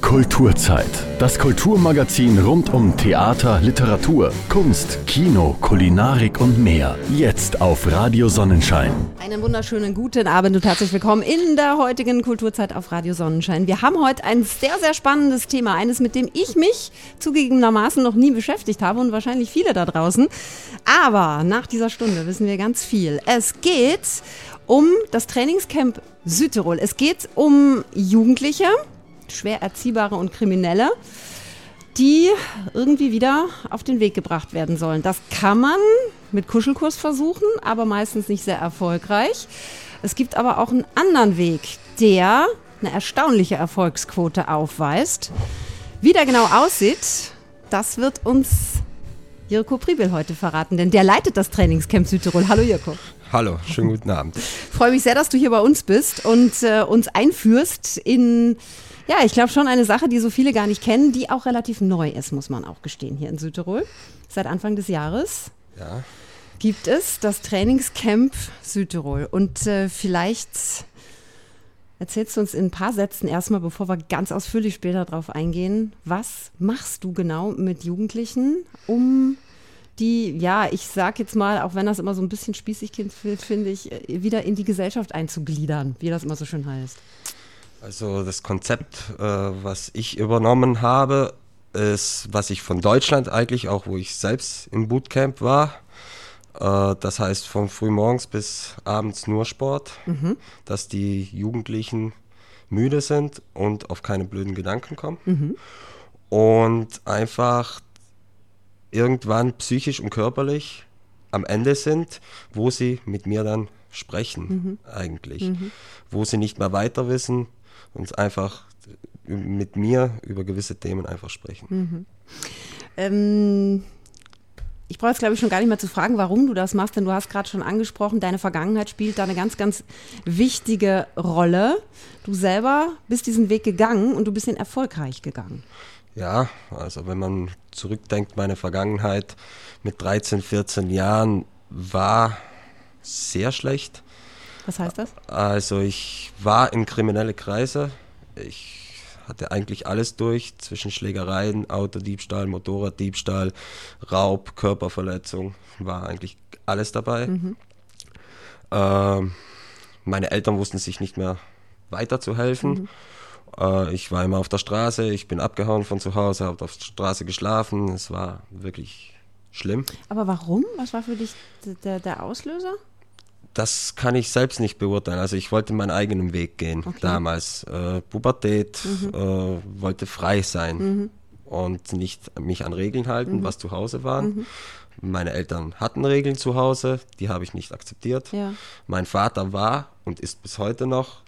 Kulturzeit. Das Kulturmagazin rund um Theater, Literatur, Kunst, Kino, Kulinarik und mehr. Jetzt auf Radio Sonnenschein. Einen wunderschönen guten Abend und herzlich willkommen in der heutigen Kulturzeit auf Radio Sonnenschein. Wir haben heute ein sehr, sehr spannendes Thema, eines, mit dem ich mich zugegebenermaßen noch nie beschäftigt habe und wahrscheinlich viele da draußen. Aber nach dieser Stunde wissen wir ganz viel. Es geht um das Trainingscamp Südtirol. Es geht um Jugendliche, schwer Erziehbare und Kriminelle, die irgendwie wieder auf den Weg gebracht werden sollen. Das kann man mit Kuschelkurs versuchen, aber meistens nicht sehr erfolgreich. Es gibt aber auch einen anderen Weg, der eine erstaunliche Erfolgsquote aufweist. Wie der genau aussieht, das wird uns Jirko Priebel heute verraten, denn der leitet das Trainingscamp Südtirol. Hallo Jirko. Hallo, schönen guten Abend. Freue mich sehr, dass du hier bei uns bist und äh, uns einführst in ja, ich glaube schon eine Sache, die so viele gar nicht kennen, die auch relativ neu ist, muss man auch gestehen, hier in Südtirol. Seit Anfang des Jahres Ja, gibt es das Trainingscamp Südtirol. Und äh, vielleicht erzählst du uns in ein paar Sätzen erstmal, bevor wir ganz ausführlich später darauf eingehen, was machst du genau mit Jugendlichen, um die, ja, ich sag jetzt mal, auch wenn das immer so ein bisschen spießig klingt, finde ich, äh, wieder in die Gesellschaft einzugliedern, wie das immer so schön heißt. Also das Konzept, äh, was ich übernommen habe, ist, was ich von Deutschland eigentlich, auch wo ich selbst im Bootcamp war. Äh, das heißt von frühmorgens bis abends nur Sport, dass die Jugendlichen müde sind und auf keine blöden Gedanken kommen. Und einfach irgendwann psychisch und körperlich am Ende sind, wo sie mit mir dann sprechen eigentlich, wo sie nicht mehr weiter wissen und einfach mit mir über gewisse Themen einfach sprechen. Ähm, ich brauche jetzt, glaube ich, schon gar nicht mehr zu fragen, warum du das machst, denn du hast gerade schon angesprochen, deine Vergangenheit spielt da eine ganz, ganz wichtige Rolle. Du selber bist diesen Weg gegangen und du bist ihn erfolgreich gegangen. Ja, also wenn man zurückdenkt, meine Vergangenheit mit 13, 14 Jahren war sehr schlecht. Was heißt das? Also ich war in kriminelle Kreise. Ich hatte eigentlich alles durch, zwischen Schlägereien, Autodiebstahl, Motorraddiebstahl, Raub, Körperverletzung, war eigentlich alles dabei. Ähm, meine Eltern wussten sich nicht mehr weiterzuhelfen. Äh, ich war immer auf der Straße, ich bin abgehauen von zu Hause, habe auf der Straße geschlafen. Es war wirklich schlimm. Aber warum? Was war für dich der, der Auslöser? Das kann ich selbst nicht beurteilen. Also ich wollte meinen eigenen Weg gehen Okay. Mhm. damals. Äh, Pubertät, äh, wollte frei sein und nicht mich an Regeln halten, Mhm. was zu Hause waren. Meine Eltern hatten Regeln zu Hause, die habe ich nicht akzeptiert. Ja. Mein Vater war und ist bis heute noch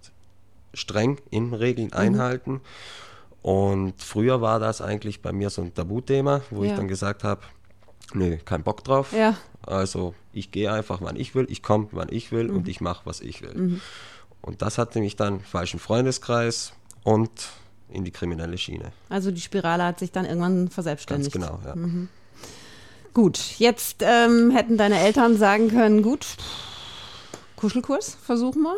streng in Regeln Mhm. einhalten. Und früher war das eigentlich bei mir so ein Tabuthema, wo Ja. ich dann gesagt habe, nö, kein Bock drauf. Ja. Also ich gehe einfach, wann ich will, ich komme, wann ich will Mhm. und ich mache, was ich will. Und das hatte mich dann falschen Freundeskreis und in die kriminelle Schiene. Also die Spirale hat sich dann irgendwann Ganz verselbstständigt. genau, ja. Gut, jetzt ähm, hätten deine Eltern sagen können, gut, Kuschelkurs, versuchen wir.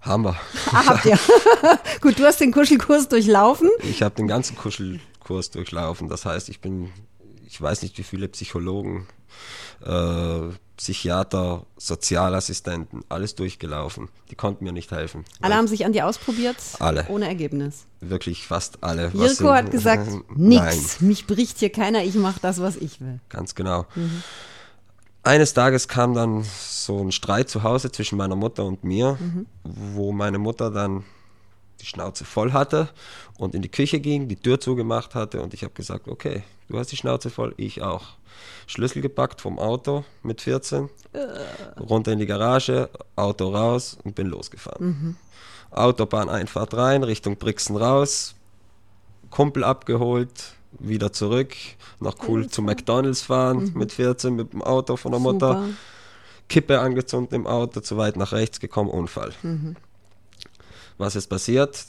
Haben wir. Ah, habt ihr. gut, du hast den Kuschelkurs durchlaufen. Ich habe den ganzen Kuschelkurs durchlaufen. Das heißt, ich bin, ich weiß nicht, wie viele Psychologen, äh, Psychiater, Sozialassistenten, alles durchgelaufen. Die konnten mir nicht helfen. Alle haben sich an dir ausprobiert, Alle. ohne Ergebnis. Wirklich fast alle. Jirko hat gesagt, Nein. nix, mich bricht hier keiner, ich mache das, was ich will. Ganz genau. Eines Tages kam dann so ein Streit zu Hause zwischen meiner Mutter und mir, wo meine Mutter dann die Schnauze voll hatte und in die Küche ging, die Tür zugemacht hatte und ich habe gesagt, okay, du hast die Schnauze voll, ich auch. Schlüssel gepackt vom Auto mit 14, runter in die Garage, Auto raus und bin losgefahren. Autobahneinfahrt rein, Richtung Brixen raus, Kumpel abgeholt, wieder zurück, noch cool zu McDonalds fahren mit 14 mit dem Auto von der Mutter, Super. Kippe angezündet im Auto, zu weit nach rechts gekommen, Unfall. Was ist passiert?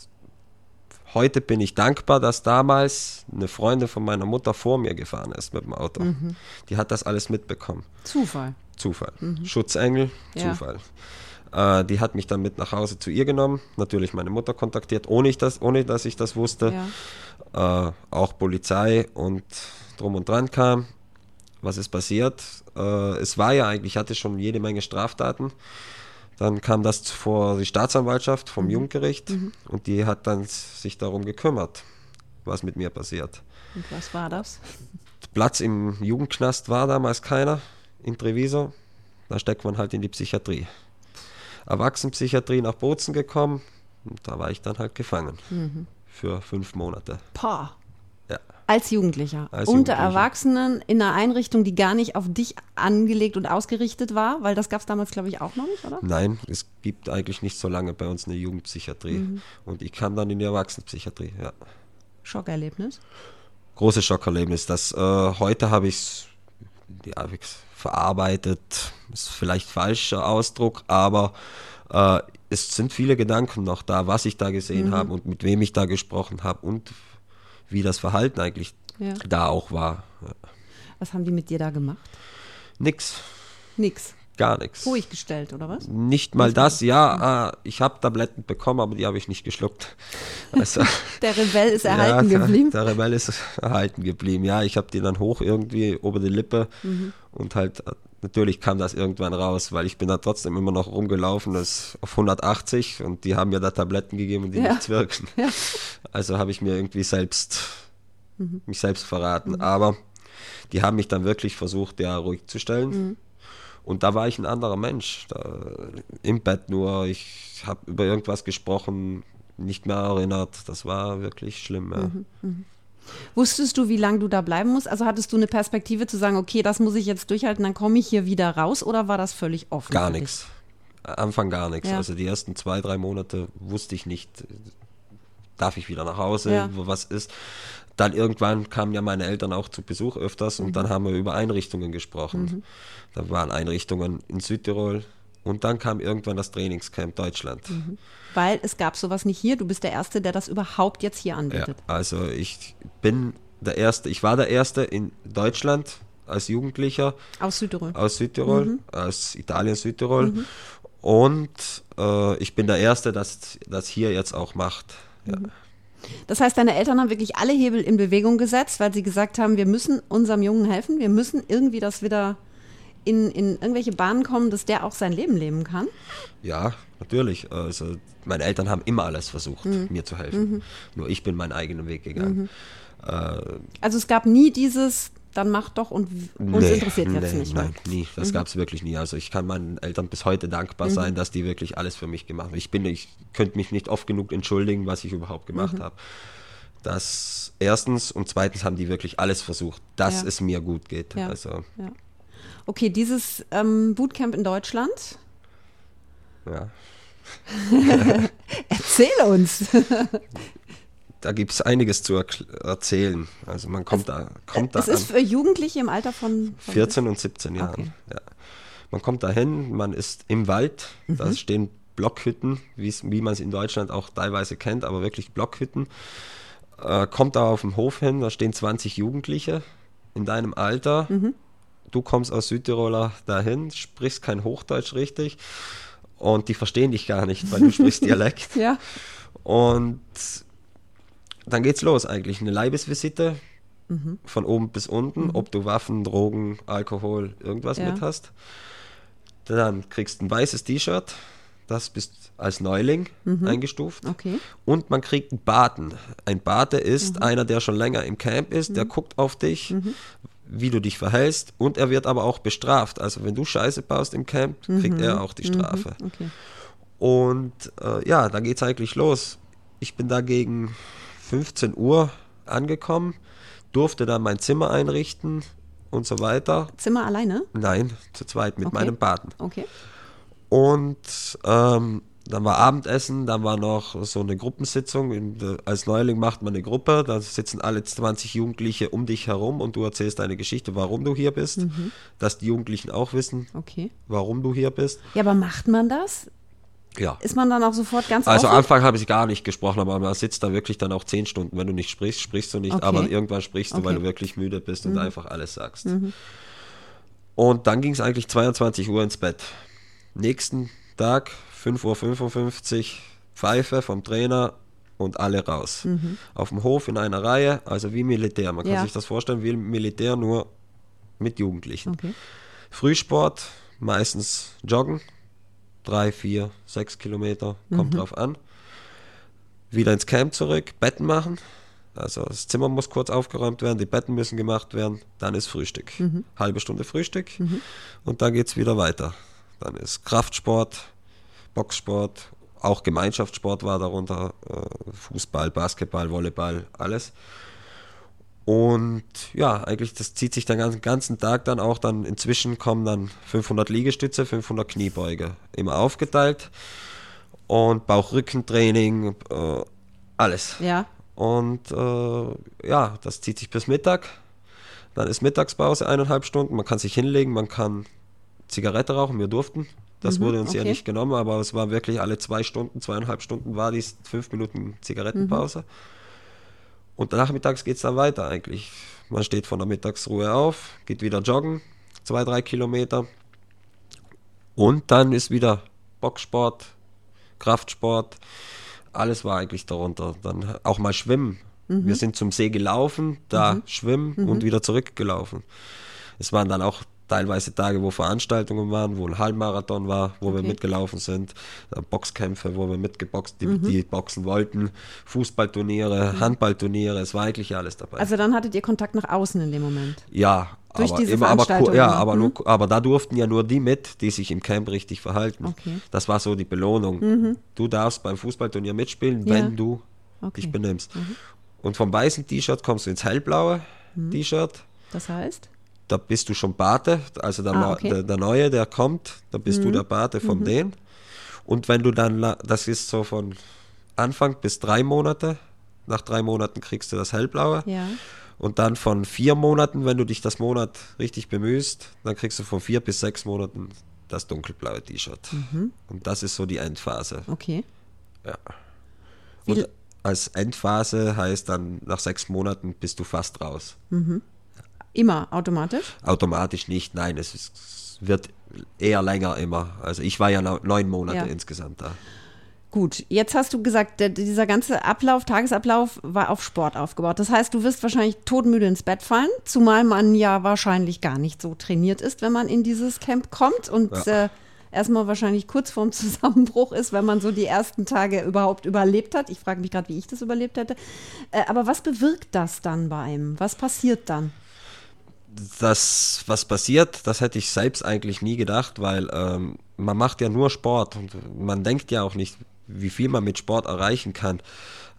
heute bin ich dankbar, dass damals eine Freundin von meiner Mutter vor mir gefahren ist mit dem Auto. Mhm. Die hat das alles mitbekommen. Zufall. Zufall. Schutzengel, Mhm. Ja. Zufall. Äh, die hat mich dann mit nach Hause zu ihr genommen, natürlich meine Mutter kontaktiert, ohne, ich das, ohne dass ich das wusste. Ja. Äh, auch Polizei und drum und dran kam. Was ist passiert? Äh, es war ja eigentlich, ich hatte schon jede Menge Straftaten. Dann kam das vor die Staatsanwaltschaft vom Jugendgericht und die hat dann sich darum gekümmert, was mit mir passiert. Und was war das? Platz im Jugendknast war damals keiner in Treviso. Da steckt man halt in die Psychiatrie. Erwachsenenpsychiatrie nach Bozen gekommen und da war ich dann halt gefangen. Für fünf Monate. Pah. Als Jugendlicher. Als Unter Jugendlicher. Erwachsenen in einer Einrichtung, die gar nicht auf dich angelegt und ausgerichtet war, weil das gab es damals, glaube ich, auch noch nicht, oder? Nein, es gibt eigentlich nicht so lange bei uns eine Jugendpsychiatrie. Und ich kam dann in die Erwachsenenpsychiatrie. Ja. Schockerlebnis. Großes Schockerlebnis. Das, äh, heute habe ich es ja, verarbeitet. Ist vielleicht falscher Ausdruck, aber äh, es sind viele Gedanken noch da, was ich da gesehen habe und mit wem ich da gesprochen habe und wie das Verhalten eigentlich Ja. da auch war. Was haben die mit dir da gemacht? Nix, Nix. gar nichts. Ruhig gestellt, oder was? Nicht mal das, ja, äh, ich habe Tabletten bekommen, aber die habe ich nicht geschluckt. Also, Der Rebell ist erhalten ja, geblieben. Der, der Rebell ist erhalten geblieben. Ja, ich habe die dann hoch irgendwie über die Lippe Mhm. und halt natürlich kam das irgendwann raus, weil ich bin da trotzdem immer noch rumgelaufen, das auf 180 und die haben mir da Tabletten gegeben, die Ja. nichts wirken. Ja. Also habe ich mir irgendwie selbst Mhm. mich selbst verraten. Aber die haben mich dann wirklich versucht, ja ruhig zu stellen. Mhm. Und da war ich ein anderer Mensch. Da, Im Bett nur, ich habe über irgendwas gesprochen, nicht mehr erinnert. Das war wirklich schlimm. Ja. Mhm. Wusstest du, wie lange du da bleiben musst? Also hattest du eine Perspektive zu sagen, okay, das muss ich jetzt durchhalten, dann komme ich hier wieder raus oder war das völlig offen? Gar nichts. Anfang gar nichts. Ja. Also die ersten zwei, drei Monate wusste ich nicht, darf ich wieder nach Hause, Ja. was ist. Dann irgendwann kamen ja meine Eltern auch zu Besuch öfters Mhm. und dann haben wir über Einrichtungen gesprochen. Da waren Einrichtungen in Südtirol und dann kam irgendwann das Trainingscamp Deutschland. Mhm. Weil es gab sowas nicht hier. Du bist der Erste, der das überhaupt jetzt hier Ja, anbietet. also ich bin der Erste, ich war der Erste in Deutschland als Jugendlicher Aus Südtirol. aus Südtirol, aus Italien, Südtirol. Und äh, ich bin der Erste, das das hier jetzt auch macht. Ja. Das heißt, deine Eltern haben wirklich alle Hebel in Bewegung gesetzt, weil sie gesagt haben, wir müssen unserem Jungen helfen, wir müssen irgendwie das wieder in, in irgendwelche Bahnen kommen, dass der auch sein Leben leben kann. ja, natürlich. Also meine Eltern haben immer alles versucht, mir zu helfen. Nur ich bin meinen eigenen Weg gegangen. Äh, Also es gab nie dieses, dann mach doch und uns nee, interessiert jetzt nee, nicht mehr. Nein, nie. Das gab es wirklich nie. Also ich kann meinen Eltern bis heute dankbar sein, dass die wirklich alles für mich gemacht haben. Ich bin, ich könnte mich nicht oft genug entschuldigen, was ich überhaupt gemacht habe. Das erstens und zweitens haben die wirklich alles versucht, dass Ja. es mir gut geht. Ja. Also Ja. Okay, dieses ähm, Bootcamp in Deutschland, ja. erzähl uns. Da gibt es einiges zu erzählen. Also man kommt da, kommt da es ist an für Jugendliche im Alter von, von 14 und 17 Jahren. Okay. Ja. Man kommt da hin, man ist im Wald, Mhm. da stehen Blockhütten, wie man es in Deutschland auch teilweise kennt, aber wirklich Blockhütten. Äh, kommt da auf dem Hof hin, da stehen 20 Jugendliche in deinem Alter. Mhm. Du kommst aus Südtiroler dahin, sprichst kein Hochdeutsch richtig und die verstehen dich gar nicht, weil du sprichst Dialekt. Ja. Und dann geht's los eigentlich. Eine Leibesvisite von oben bis unten, ob du Waffen, Drogen, Alkohol, irgendwas Ja. mit hast. Dann kriegst du ein weißes T-Shirt, das bist als Neuling eingestuft. Okay. Und man kriegt einen Baten. Ein Bate ist einer, der schon länger im Camp ist, der guckt auf dich, wie du dich verhältst und er wird aber auch bestraft. Also wenn du Scheiße baust im Camp, kriegt er auch die Strafe. Okay. Und äh, ja, da geht's eigentlich los. Ich bin da gegen 15 Uhr angekommen, durfte dann mein Zimmer einrichten und so weiter. Zimmer alleine? Nein, zu zweit mit Okay. meinem Baden. Okay. Und ähm, dann war Abendessen, dann war noch so eine Gruppensitzung. Als Neuling macht man eine Gruppe, da sitzen alle 20 Jugendliche um dich herum und du erzählst deine Geschichte, warum du hier bist, dass die Jugendlichen auch wissen, Okay. warum du hier bist. Ja, aber macht man das? Ja. Ist man dann auch sofort ganz Also am? Anfang habe ich gar nicht gesprochen, aber man sitzt da wirklich dann auch zehn Stunden. Wenn du nicht sprichst, sprichst du nicht, Okay. aber irgendwann sprichst du, weil Okay. Mhm. du wirklich müde bist und einfach alles sagst. Und dann ging es eigentlich 22 Uhr ins Bett. Nächsten Tag, 5.55 Uhr, Pfeife vom Trainer und alle raus. Auf dem Hof in einer Reihe, also wie Militär. Man kann Mhm. Ja. sich das vorstellen wie Militär, nur mit Jugendlichen. Okay. Frühsport, meistens joggen, drei, vier, sechs Kilometer, kommt drauf an. Wieder ins Camp zurück, Betten machen. Also das Zimmer muss kurz aufgeräumt werden, die Betten müssen gemacht werden, dann ist Frühstück. Halbe Stunde Frühstück und dann geht es wieder weiter. Dann ist Kraftsport, Boxsport, auch Gemeinschaftssport war darunter, äh, Fußball, Basketball, Volleyball, alles. Und ja, eigentlich, das zieht sich den ganzen, ganzen Tag dann auch dann, inzwischen kommen dann 500 Liegestütze, 500 Kniebeuge, immer aufgeteilt und Bauch-Rückentraining, äh, alles. Ja. Und äh, ja, das zieht sich bis Mittag. Dann ist Mittagspause, eineinhalb Stunden. Man kann sich hinlegen, man kann Zigarette rauchen. Wir durften. Das wurde uns ja okay. nicht genommen, aber es war wirklich alle zwei Stunden, zweieinhalb Stunden war dies fünf Minuten Zigarettenpause. Und nachmittags geht es dann weiter eigentlich. Man steht von der Mittagsruhe auf, geht wieder joggen, zwei, drei Kilometer. Und dann ist wieder Boxsport, Kraftsport, alles war eigentlich darunter. Dann auch mal schwimmen. Wir sind zum See gelaufen, da schwimmen und wieder zurückgelaufen. Es waren dann auch teilweise Tage, wo Veranstaltungen waren, wo ein Halbmarathon war, wo wir Okay. mitgelaufen sind, äh, Boxkämpfe, wo wir mitgeboxt, die, die boxen wollten, Fußballturniere, Handballturniere, es war eigentlich alles dabei. Also dann hattet ihr Kontakt nach außen in dem Moment. Ja, Durch aber diese immer, aber, ja, aber, nur, aber da durften ja nur die mit, die sich im Camp richtig verhalten. Okay. Mhm. Das war so die Belohnung. Du darfst beim Fußballturnier mitspielen, Ja. wenn du Okay. Mhm. dich benimmst. Und vom weißen T-Shirt kommst du ins hellblaue Mhm. T-Shirt. Das heißt? Da bist du schon Bate, also der, Ah, okay. Mhm. der, der Neue, der kommt, da bist du der Bate von denen. Und wenn du dann, das ist so von Anfang bis drei Monate, nach drei Monaten kriegst du das hellblaue. Ja. Und dann von vier Monaten, wenn du dich das Monat richtig bemühst, dann kriegst du von vier bis sechs Monaten das dunkelblaue T-Shirt. Mhm. Und das ist so die Endphase. Okay. Ja. Wie Und l- als Endphase heißt dann, nach sechs Monaten bist du fast raus. Immer automatisch? Automatisch nicht, nein, es, ist, es wird eher länger immer. Also ich war ja neun Monate Ja. insgesamt da. Gut, jetzt hast du gesagt, der, dieser ganze Ablauf, Tagesablauf war auf Sport aufgebaut. Das heißt, du wirst wahrscheinlich todmüde ins Bett fallen, zumal man ja wahrscheinlich gar nicht so trainiert ist, wenn man in dieses Camp kommt und Ja. äh, erstmal wahrscheinlich kurz vorm Zusammenbruch ist, wenn man so die ersten Tage überhaupt überlebt hat. Ich frage mich gerade, wie ich das überlebt hätte. Äh, aber was bewirkt das dann bei einem? Was passiert dann? Das, was passiert, das hätte ich selbst eigentlich nie gedacht, weil ähm, man macht ja nur Sport und man denkt ja auch nicht, wie viel man mit Sport erreichen kann.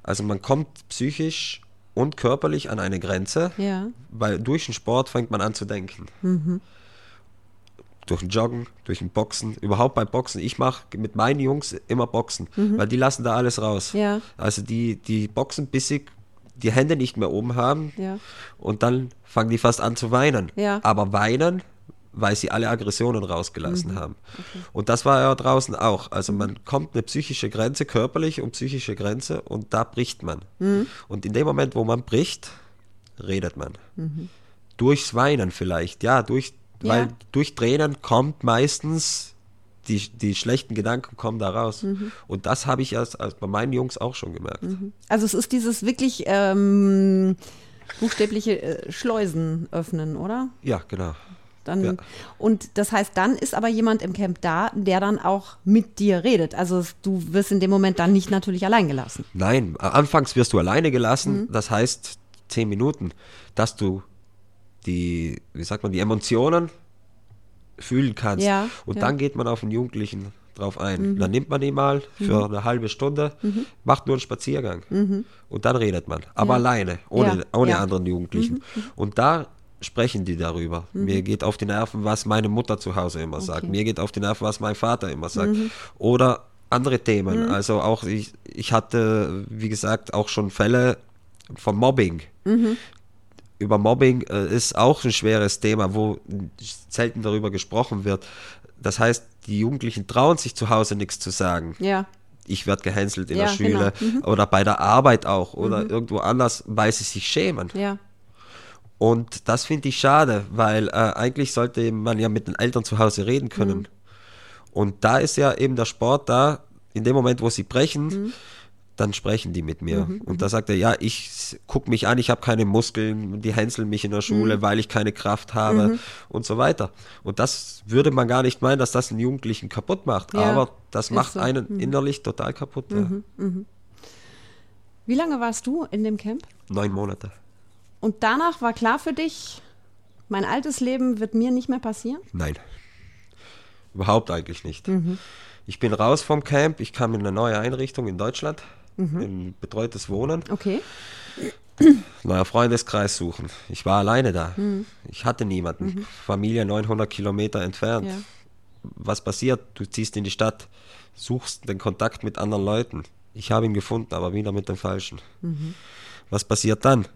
Also man kommt psychisch und körperlich an eine Grenze, Ja. weil durch den Sport fängt man an zu denken. Durch den Joggen, durch den Boxen, überhaupt bei Boxen. Ich mache mit meinen Jungs immer Boxen, weil die lassen da alles raus. Ja. Also die, die boxen, bis sie die Hände nicht mehr oben haben Ja. und dann fangen die fast an zu weinen. Ja. Aber weinen, weil sie alle Aggressionen rausgelassen Mhm. haben. Und das war ja draußen auch. Also man kommt eine psychische Grenze, körperliche und psychische Grenze und da bricht man. Mhm. Und in dem Moment, wo man bricht, redet man. Mhm. Durchs Weinen vielleicht, ja, durch, Ja. weil durch Tränen kommt meistens die, die schlechten Gedanken kommen da raus. Mhm. Und das habe ich als, als bei meinen Jungs auch schon gemerkt. Also es ist dieses wirklich ähm, buchstäbliche äh, Schleusen öffnen, oder? Ja, genau. Dann, Ja. Und das heißt, dann ist aber jemand im Camp da, der dann auch mit dir redet. Also du wirst in dem Moment dann nicht natürlich allein gelassen. Nein, anfangs wirst du alleine Mhm. gelassen. Das heißt zehn Minuten, dass du die, wie sagt man, die Emotionen fühlen kannst. Ja, und ja. dann geht man auf den Jugendlichen drauf ein. Dann nimmt man ihn mal für eine halbe Stunde, macht nur einen Spaziergang und dann redet man. Aber alleine, ohne, Ja, ohne ja. anderen Jugendlichen. Und da sprechen die darüber. Mir geht auf die Nerven, was meine Mutter zu Hause immer sagt. Mir geht auf die Nerven, was mein Vater immer sagt. Oder andere Themen. Also auch ich, ich hatte, wie gesagt, auch schon Fälle von Mobbing. Über Mobbing äh, ist auch ein schweres Thema, wo selten darüber gesprochen wird. Das heißt, die Jugendlichen trauen sich zu Hause nichts zu sagen. Ja. Ich werde gehänselt in Ja, der Schule genau. Mhm. oder bei der Arbeit auch oder irgendwo anders, weil sie sich schämen. Ja. Und das finde ich schade, weil äh, eigentlich sollte man ja mit den Eltern zu Hause reden können. Mhm. Und da ist ja eben der Sport da, in dem Moment, wo sie brechen, Mhm. Dann sprechen die mit mir. Und da sagt er, ja, ich gucke mich an, ich habe keine Muskeln, die hänseln mich in der Mhm. Schule, weil ich keine Kraft habe und so weiter. Und das würde man gar nicht meinen, dass das einen Jugendlichen kaputt macht. Ja, Aber das macht so. Mhm. einen innerlich total kaputt. Ja. Wie lange warst du in dem Camp? Neun Monate. Und danach war klar für dich, mein altes Leben wird mir nicht mehr passieren? Nein. Überhaupt eigentlich nicht. Mhm. Ich bin raus vom Camp, ich kam in eine neue Einrichtung in Deutschland, Mhm. in betreutes Wohnen, Okay. neuer Freundeskreis suchen. Ich war alleine da. Mhm. Ich hatte niemanden. Familie 900 Kilometer entfernt. Ja. Was passiert? Du ziehst in die Stadt, suchst den Kontakt mit anderen Leuten. Ich habe ihn gefunden, aber wieder mit dem Falschen. Mhm. Was passiert dann?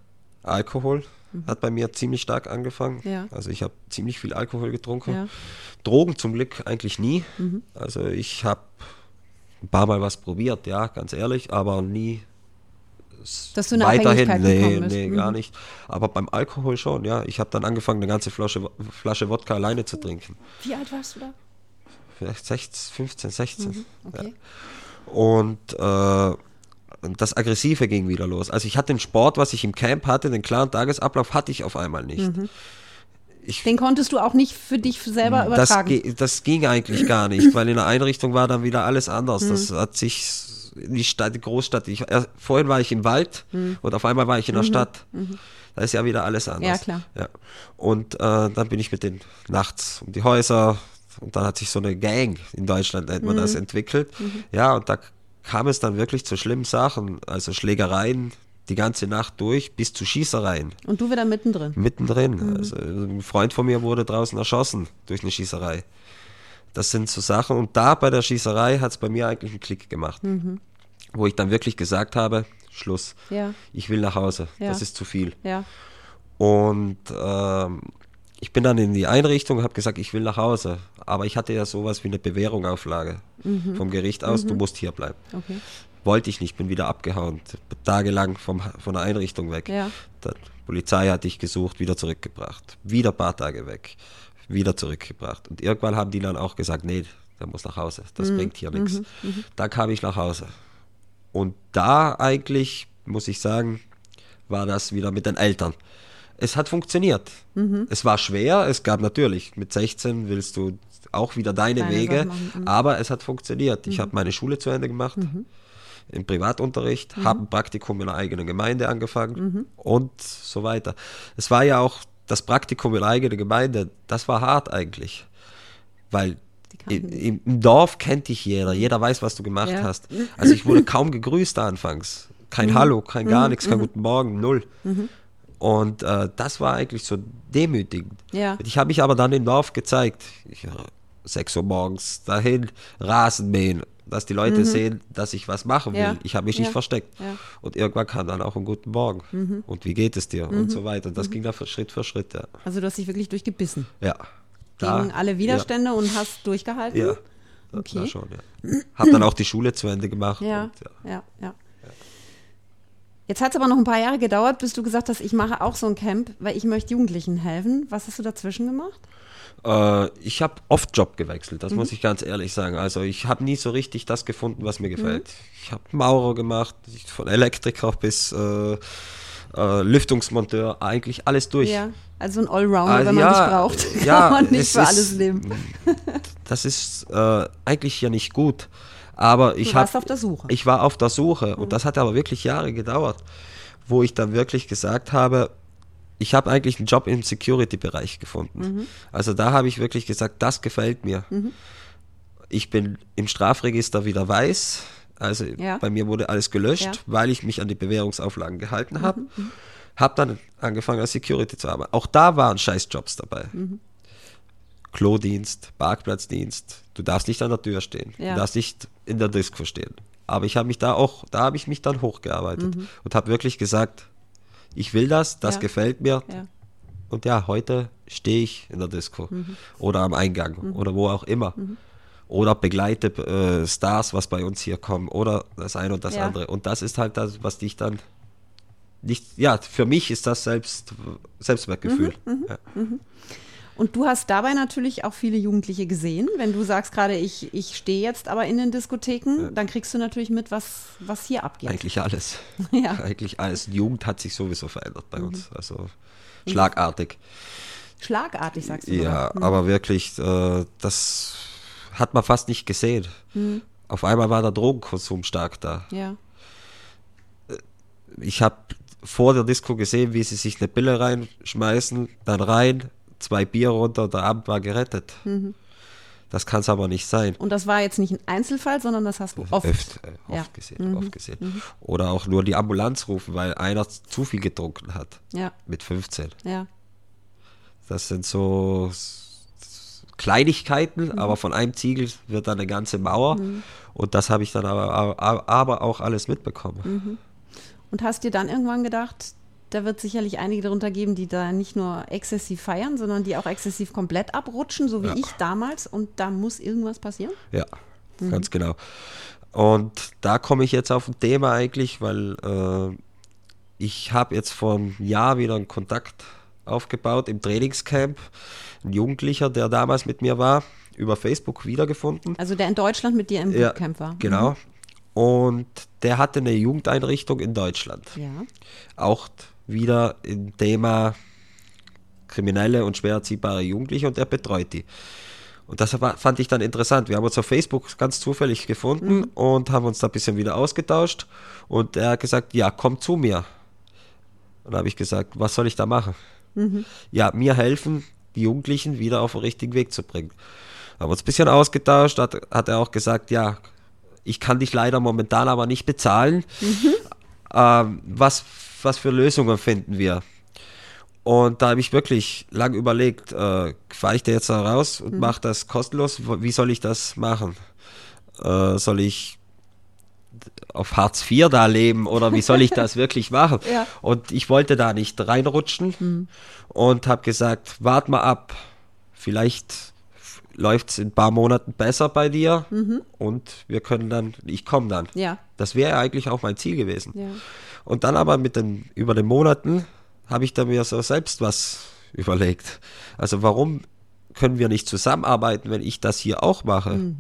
Alkohol hat bei mir ziemlich stark angefangen. Ja. Also ich habe ziemlich viel Alkohol getrunken. Ja. Mhm. Drogen zum Glück eigentlich nie. Also ich habe ein paar Mal was probiert, ja, ganz ehrlich, aber nie Dass du in eine weiterhin. Abhängigkeit Nee, nee, Mhm. gar nicht. Aber beim Alkohol schon, ja. Ich habe dann angefangen, eine ganze Flasche, Flasche Wodka alleine zu trinken. Wie alt warst du da? Vielleicht 16, 15, 16. Okay. Und äh, und das Aggressive ging wieder los. Also ich hatte den Sport, was ich im Camp hatte, den klaren Tagesablauf hatte ich auf einmal nicht. Ich, Den konntest du auch nicht für dich selber das, übertragen. ge- das ging eigentlich gar nicht, weil in der Einrichtung war dann wieder alles anders. Mhm. Das hat sich die Stadt, die Großstadt. Ich, erst, vorhin war ich im Wald Mhm. und auf einmal war ich in der Stadt. Da ist ja wieder alles anders. Ja, klar. Ja. Und äh, dann bin ich mit den nachts um die Häuser und dann hat sich so eine Gang in Deutschland nennt man Mhm. das entwickelt. Ja, und da kam es dann wirklich zu schlimmen Sachen, also Schlägereien die ganze Nacht durch bis zu Schießereien Und du wieder mittendrin. mittendrin. Mhm. Also ein Freund von mir wurde draußen erschossen durch eine Schießerei. Das sind so Sachen. Und da bei der Schießerei hat es bei mir eigentlich einen Klick gemacht, Mhm. wo ich dann wirklich gesagt habe, Schluss, Ja. ich will nach Hause, Ja. das ist zu viel. Ja. Und ähm, ich bin dann in die Einrichtung und habe gesagt, ich will nach Hause. Aber ich hatte ja sowas wie eine Bewährungsauflage vom Gericht aus, du musst hier bleiben. Mhm. Okay. Wollte ich nicht, bin wieder abgehauen, tagelang vom, von der Einrichtung weg. Ja. Dann, Polizei hat dich gesucht, wieder zurückgebracht. Wieder ein paar Tage weg, wieder zurückgebracht. Und irgendwann haben die dann auch gesagt, nee, der muss nach Hause, das bringt hier nichts. Da kam ich nach Hause. Und da eigentlich, muss ich sagen, war das wieder mit den Eltern. Es hat funktioniert. Es war schwer, es gab natürlich, mit 16 willst du auch wieder deine Deine Wege, mhm. aber es hat funktioniert. Ich habe meine Schule zu Ende gemacht, im Privatunterricht, habe ein Praktikum in der eigenen Gemeinde angefangen und so weiter. Es war ja auch das Praktikum in der eigenen Gemeinde, das war hart eigentlich, weil im, im, Dorf kennt dich jeder, jeder weiß, was du gemacht Ja. hast. Also ich wurde kaum gegrüßt anfangs. Kein Hallo, kein gar nichts, kein Guten Morgen, null. Und äh, das war eigentlich so demütigend. Ja. Ich habe mich aber dann im Dorf gezeigt. Ich, äh, 6 Uhr morgens dahin, Rasen mähen, dass die Leute sehen, dass ich was machen will. Ja. Ich habe mich Ja. nicht versteckt. Ja. Und irgendwann kam dann auch ein Guten Morgen. Und wie geht es dir? Und so weiter. Und das ging dann Schritt für Schritt. Ja. Also du hast dich wirklich durchgebissen. ja. Gegen alle Widerstände und hast durchgehalten. Ja. Okay. Da schon, ja. Hab dann auch die Schule zu Ende gemacht. Ja. ja, ja. Jetzt hat es aber noch ein paar Jahre gedauert, bis du gesagt hast, ich mache auch so ein Camp, weil ich möchte Jugendlichen helfen. Was hast du dazwischen gemacht? Äh, ich habe oft Job gewechselt, Mhm. das muss ich ganz ehrlich sagen. Also ich habe nie so richtig das gefunden, was Mhm. mir gefällt. Ich habe Maurer gemacht, von Elektriker bis äh, äh, Lüftungsmonteur, eigentlich alles durch. Ja, also ein Allrounder, Also wenn man ja, dich braucht. ja, Kann man nicht für ist- alles nehmen. Das ist äh, eigentlich ja nicht gut. Aber ich warst hab- auf der Suche. Mhm. Ich war auf der Suche und das hat aber wirklich Jahre gedauert, wo ich dann wirklich gesagt habe, ich habe eigentlich einen Job im Security-Bereich gefunden. Mhm. Also da habe ich wirklich gesagt, das gefällt mir. Ich bin im Strafregister wieder weiß. Also Ja. bei mir wurde alles gelöscht, Ja. Mhm, weil ich mich an die Bewährungsauflagen gehalten habe. Habe dann angefangen als Security zu arbeiten. Auch da waren Scheißjobs dabei. Mhm. Klodienst, Parkplatzdienst. Du darfst nicht an der Tür stehen. Ja. Du darfst nicht in der Disco stehen. Aber ich habe mich da auch, da habe ich mich dann hochgearbeitet Mhm. und habe wirklich gesagt, ich will das, das Ja. gefällt mir. Ja. Und ja, heute stehe ich in der Disco oder am Eingang oder wo auch immer. Oder begleite äh, Stars, was bei uns hier kommen oder das eine und das Ja. andere. Und das ist halt das, was dich dann nicht, ja, für mich ist das Selbst, Selbstwertgefühl. Ja. Und du hast dabei natürlich auch viele Jugendliche gesehen. Wenn du sagst gerade, ich, ich stehe jetzt aber in den Diskotheken, dann kriegst du natürlich mit, was, was hier abgeht. Eigentlich alles. Ja. Eigentlich alles. Die Jugend hat sich sowieso verändert bei uns. Also schlagartig. Schlagartig, sagst du. Ja, sogar. aber wirklich, äh, das hat man fast nicht gesehen. Auf einmal war der Drogenkonsum stark da. Ja. Ich habe vor der Disco gesehen, wie sie sich eine Pille reinschmeißen, dann rein, zwei Bier runter, der Abend war gerettet. Das kann es aber nicht sein. Und das war jetzt nicht ein Einzelfall, sondern das hast du oft. Öft, äh, oft Ja. gesehen, oft gesehen. Oder auch nur die Ambulanz rufen, weil einer zu viel getrunken hat. Ja, Mit 15. ja. Das sind so Kleinigkeiten, aber von einem Ziegel wird dann eine ganze Mauer. Und das habe ich dann aber, aber, aber auch alles mitbekommen. Und hast dir dann irgendwann gedacht, da wird sicherlich einige darunter geben, die da nicht nur exzessiv feiern, sondern die auch exzessiv komplett abrutschen, so wie Ja. ich damals. Und da muss irgendwas passieren? Ja, ganz genau. Und da komme ich jetzt auf ein Thema eigentlich, weil äh, ich habe jetzt vor einem Jahr wieder einen Kontakt aufgebaut im Trainingscamp. Ein Jugendlicher, der damals mit mir war, über Facebook wiedergefunden. Also der in Deutschland mit dir im Ja, Bootcamp war. Genau. Und der hatte eine Jugendeinrichtung in Deutschland. Ja. Auch wieder im Thema kriminelle und schwer erziehbare Jugendliche und er betreut die. Und das fand ich dann interessant. Wir haben uns auf Facebook ganz zufällig gefunden und haben uns da ein bisschen wieder ausgetauscht. Und er hat gesagt, ja, komm zu mir. Und da habe ich gesagt, was soll ich da machen? Ja, mir helfen, die Jugendlichen wieder auf den richtigen Weg zu bringen. Haben uns ein bisschen ausgetauscht, hat, hat er auch gesagt, ja, ich kann dich leider momentan aber nicht bezahlen. Ähm, was, was für Lösungen finden wir? Und da habe ich wirklich lang überlegt, äh, fahre ich da jetzt da raus und mache das kostenlos? Wie soll ich das machen? Äh, soll ich auf Hartz IV da leben oder wie soll ich das wirklich machen? Ja. Und ich wollte da nicht reinrutschen und habe gesagt, wart mal ab, vielleicht läuft es in ein paar Monaten besser bei dir und wir können dann, ich komme dann. Ja. Das wäre eigentlich auch mein Ziel gewesen. Ja. Und dann aber mit den, über den Monaten habe ich dann mir so selbst was überlegt. Also warum können wir nicht zusammenarbeiten, wenn ich das hier auch mache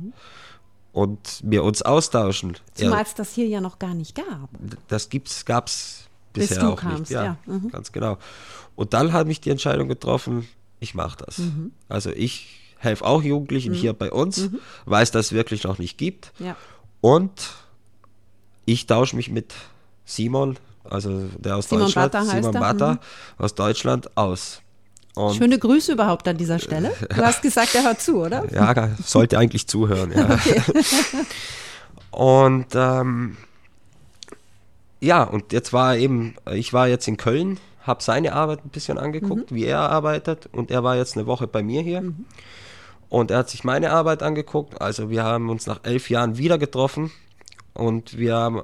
und wir uns austauschen? Zumal Ja, es das hier ja noch gar nicht gab. das gibt's, gab's Bis bisher du auch kamst, nicht. Ja, ja. Mhm. ganz genau. Und dann habe ich die Entscheidung getroffen, ich mache das. Mhm. Also ich helfe auch Jugendlichen hier bei uns, weil es das wirklich noch nicht gibt. Ja. Und ich tausche mich mit Simon, also der aus Simon Deutschland, Batter Simon er, Batter mhm. aus Deutschland aus. Und Schöne Grüße überhaupt an dieser Stelle. Du hast gesagt, er hört zu, oder? ja, sollte eigentlich zuhören. Ja. Und ähm, ja, und jetzt war er eben, ich war jetzt in Köln, habe seine Arbeit ein bisschen angeguckt, wie er arbeitet. Und er war jetzt eine Woche bei mir hier. Und er hat sich meine Arbeit angeguckt. Also wir haben uns nach elf Jahren wieder getroffen. Und wir haben,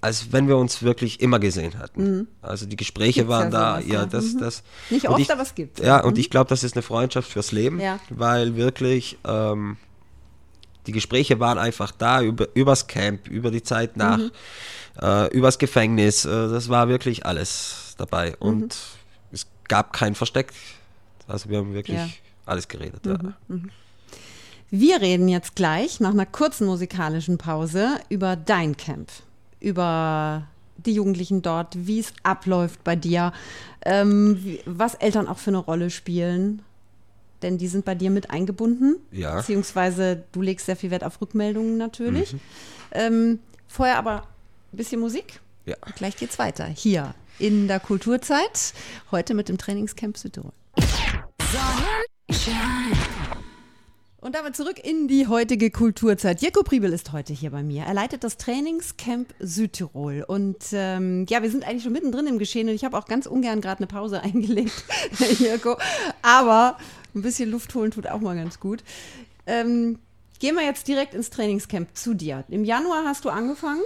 als wenn wir uns wirklich immer gesehen hatten. Also die Gespräche Gibt's waren ja da. ja, das, Mhm. das. Nicht oft, ich, aber es gibt's. Ja, und ich glaube, das ist eine Freundschaft fürs Leben. Ja. Weil wirklich ähm, die Gespräche waren einfach da über übers Camp, über die Zeit nach, Mhm. äh, übers Gefängnis. Äh, das war wirklich alles dabei. Mhm. Und es gab kein Versteck. Also wir haben wirklich Ja. Mhm. alles geredet. Ja. Wir reden jetzt gleich nach einer kurzen musikalischen Pause über dein Camp, über die Jugendlichen dort, wie es abläuft bei dir, ähm, was Eltern auch für eine Rolle spielen. Denn die sind bei dir mit eingebunden. Ja. Beziehungsweise du legst sehr viel Wert auf Rückmeldungen natürlich. Ähm, vorher aber ein bisschen Musik. Ja. Und gleich geht's weiter. Hier in der Kulturzeit. Heute mit dem Trainingscamp Südtirol. Und damit zurück in die heutige Kulturzeit. Jirko Priebel ist heute hier bei mir. Er leitet das Trainingscamp Südtirol. Und ähm, ja, wir sind eigentlich schon mittendrin im Geschehen und ich habe auch ganz ungern gerade eine Pause eingelegt, Herr Jirko. Aber ein bisschen Luft holen tut auch mal ganz gut. Ähm, gehen wir jetzt direkt ins Trainingscamp zu dir. Im Januar hast du angefangen.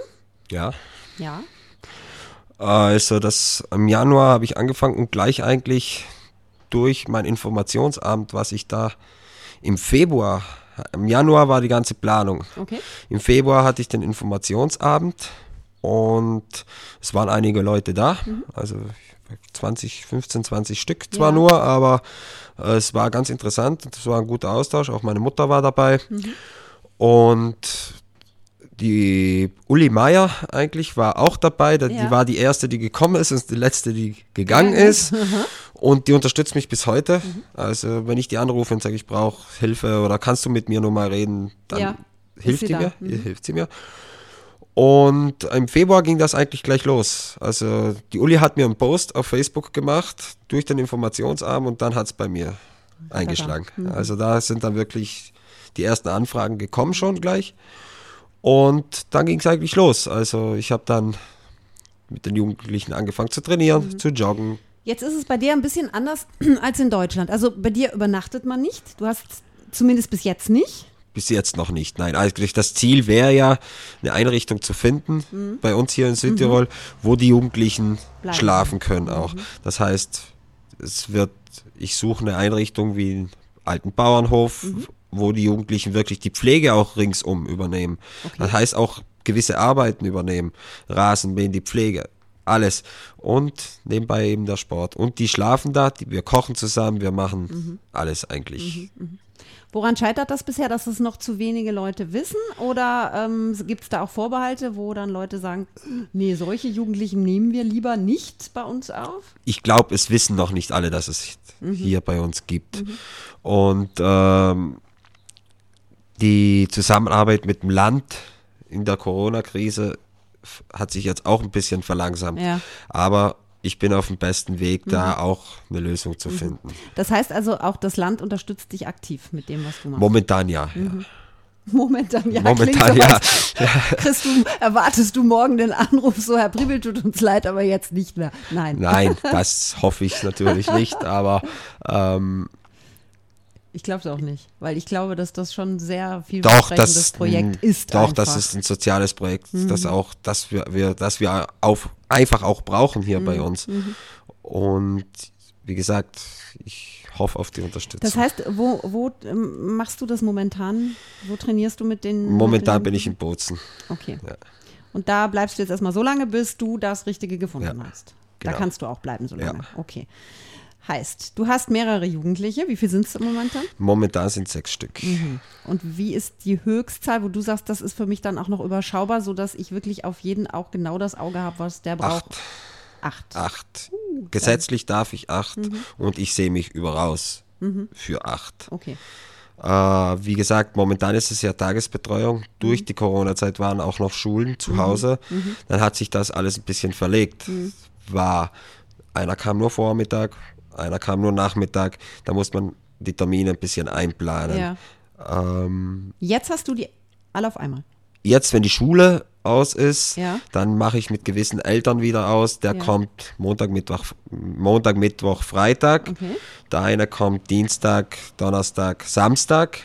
ja. Ja. Also das im Januar habe ich angefangen und gleich eigentlich durch mein Informationsamt, was ich da im Februar, im Januar war die ganze Planung. Okay. Im Februar hatte ich den Informationsabend und es waren einige Leute da, also 20, 15, 20 Stück zwar Ja. nur, aber äh, es war ganz interessant, es war ein guter Austausch, auch meine Mutter war dabei und die Uli Meier eigentlich war auch dabei, da- Ja. die war die erste, die gekommen ist und die letzte, die gegangen Ja, ist und die unterstützt mich bis heute. Also wenn ich die anrufe und sage, ich brauche Hilfe oder kannst du mit mir nur mal reden, dann Ja. hilft sie sie mir? Mhm. hilft sie mir. Und im Februar ging das eigentlich gleich los. Also die Uli hat mir einen Post auf Facebook gemacht durch den Informationsarm und dann hat es bei mir eingeschlagen. Mhm. Also da sind dann wirklich die ersten Anfragen gekommen schon gleich. Und dann ging es eigentlich los. Also ich habe dann mit den Jugendlichen angefangen zu trainieren, Mhm. zu joggen. Jetzt ist es bei dir ein bisschen anders als in Deutschland. Also bei dir übernachtet man nicht. Du hast zumindest bis jetzt nicht. Bis jetzt noch nicht. Nein, eigentlich das Ziel wäre ja, eine Einrichtung zu finden, bei uns hier in Südtirol, wo die Jugendlichen Bleiben. schlafen können auch. Das heißt, es wird, ich suche eine Einrichtung wie einen alten Bauernhof, wo die Jugendlichen wirklich die Pflege auch ringsum übernehmen. Das heißt auch gewisse Arbeiten übernehmen. Rasenmähen, die Pflege, alles. Und nebenbei eben der Sport. Und die schlafen da, die, wir kochen zusammen, wir machen alles eigentlich. Woran scheitert das bisher, dass es noch zu wenige Leute wissen? Oder ähm, gibt es da auch Vorbehalte, wo dann Leute sagen, nee, solche Jugendlichen nehmen wir lieber nicht bei uns auf? ich glaube, es wissen noch nicht alle, dass es hier bei uns gibt. Und ähm, die Zusammenarbeit mit dem Land in der Corona-Krise hat sich jetzt auch ein bisschen verlangsamt. Ja. Aber ich bin auf dem besten Weg, da auch eine Lösung zu finden. Das heißt also, auch das Land unterstützt dich aktiv mit dem, was du machst. Momentan ja. Momentan, ja. Momentan so, ja. als Kriegst du, erwartest du morgen den Anruf, so Herr Priebel, tut uns leid, aber jetzt nicht mehr. Nein. Nein, das hoffe ich natürlich nicht, aber ähm, Ich glaube es auch nicht, weil ich glaube, dass das schon sehr Doch, vielversprechendes das Projekt ist. Doch, einfach. Mhm. das ist ein soziales Projekt, das auch, das wir, wir, das wir auf, einfach auch brauchen hier Mhm. bei uns. Und wie gesagt, ich hoffe auf die Unterstützung. Das heißt, wo, wo ähm, machst du das momentan? Wo trainierst du mit den? Momentan mit den, bin ich in Bozen. Okay. Ja. Und da bleibst du jetzt erstmal so lange, bis du das Richtige gefunden Ja, hast. Da genau. kannst du auch bleiben so lange. Ja. Okay. Heißt, du hast mehrere Jugendliche. Wie viel sind es momentan? Momentan sind sechs Stück. Und wie ist die Höchstzahl, wo du sagst, das ist für mich dann auch noch überschaubar, sodass ich wirklich auf jeden auch genau das Auge habe, was der braucht? Acht. Acht. Acht. Gesetzlich darf ich acht Mhm. und ich sehe mich überaus für acht. Okay. Äh, wie gesagt, momentan ist es ja Tagesbetreuung. Durch die Corona-Zeit waren auch noch Schulen zu Hause. Dann hat sich das alles ein bisschen verlegt. War, einer kam nur Vormittag, einer kam nur Nachmittag. Da muss man die Termine ein bisschen einplanen. Ja. Ähm, Jetzt hast du die alle auf einmal. jetzt, wenn die Schule aus ist, Ja. dann mache ich mit gewissen Eltern wieder aus. Der Ja. kommt Montag, Mittwoch, Montag, Mittwoch, Freitag. Okay. Der eine kommt Dienstag, Donnerstag, Samstag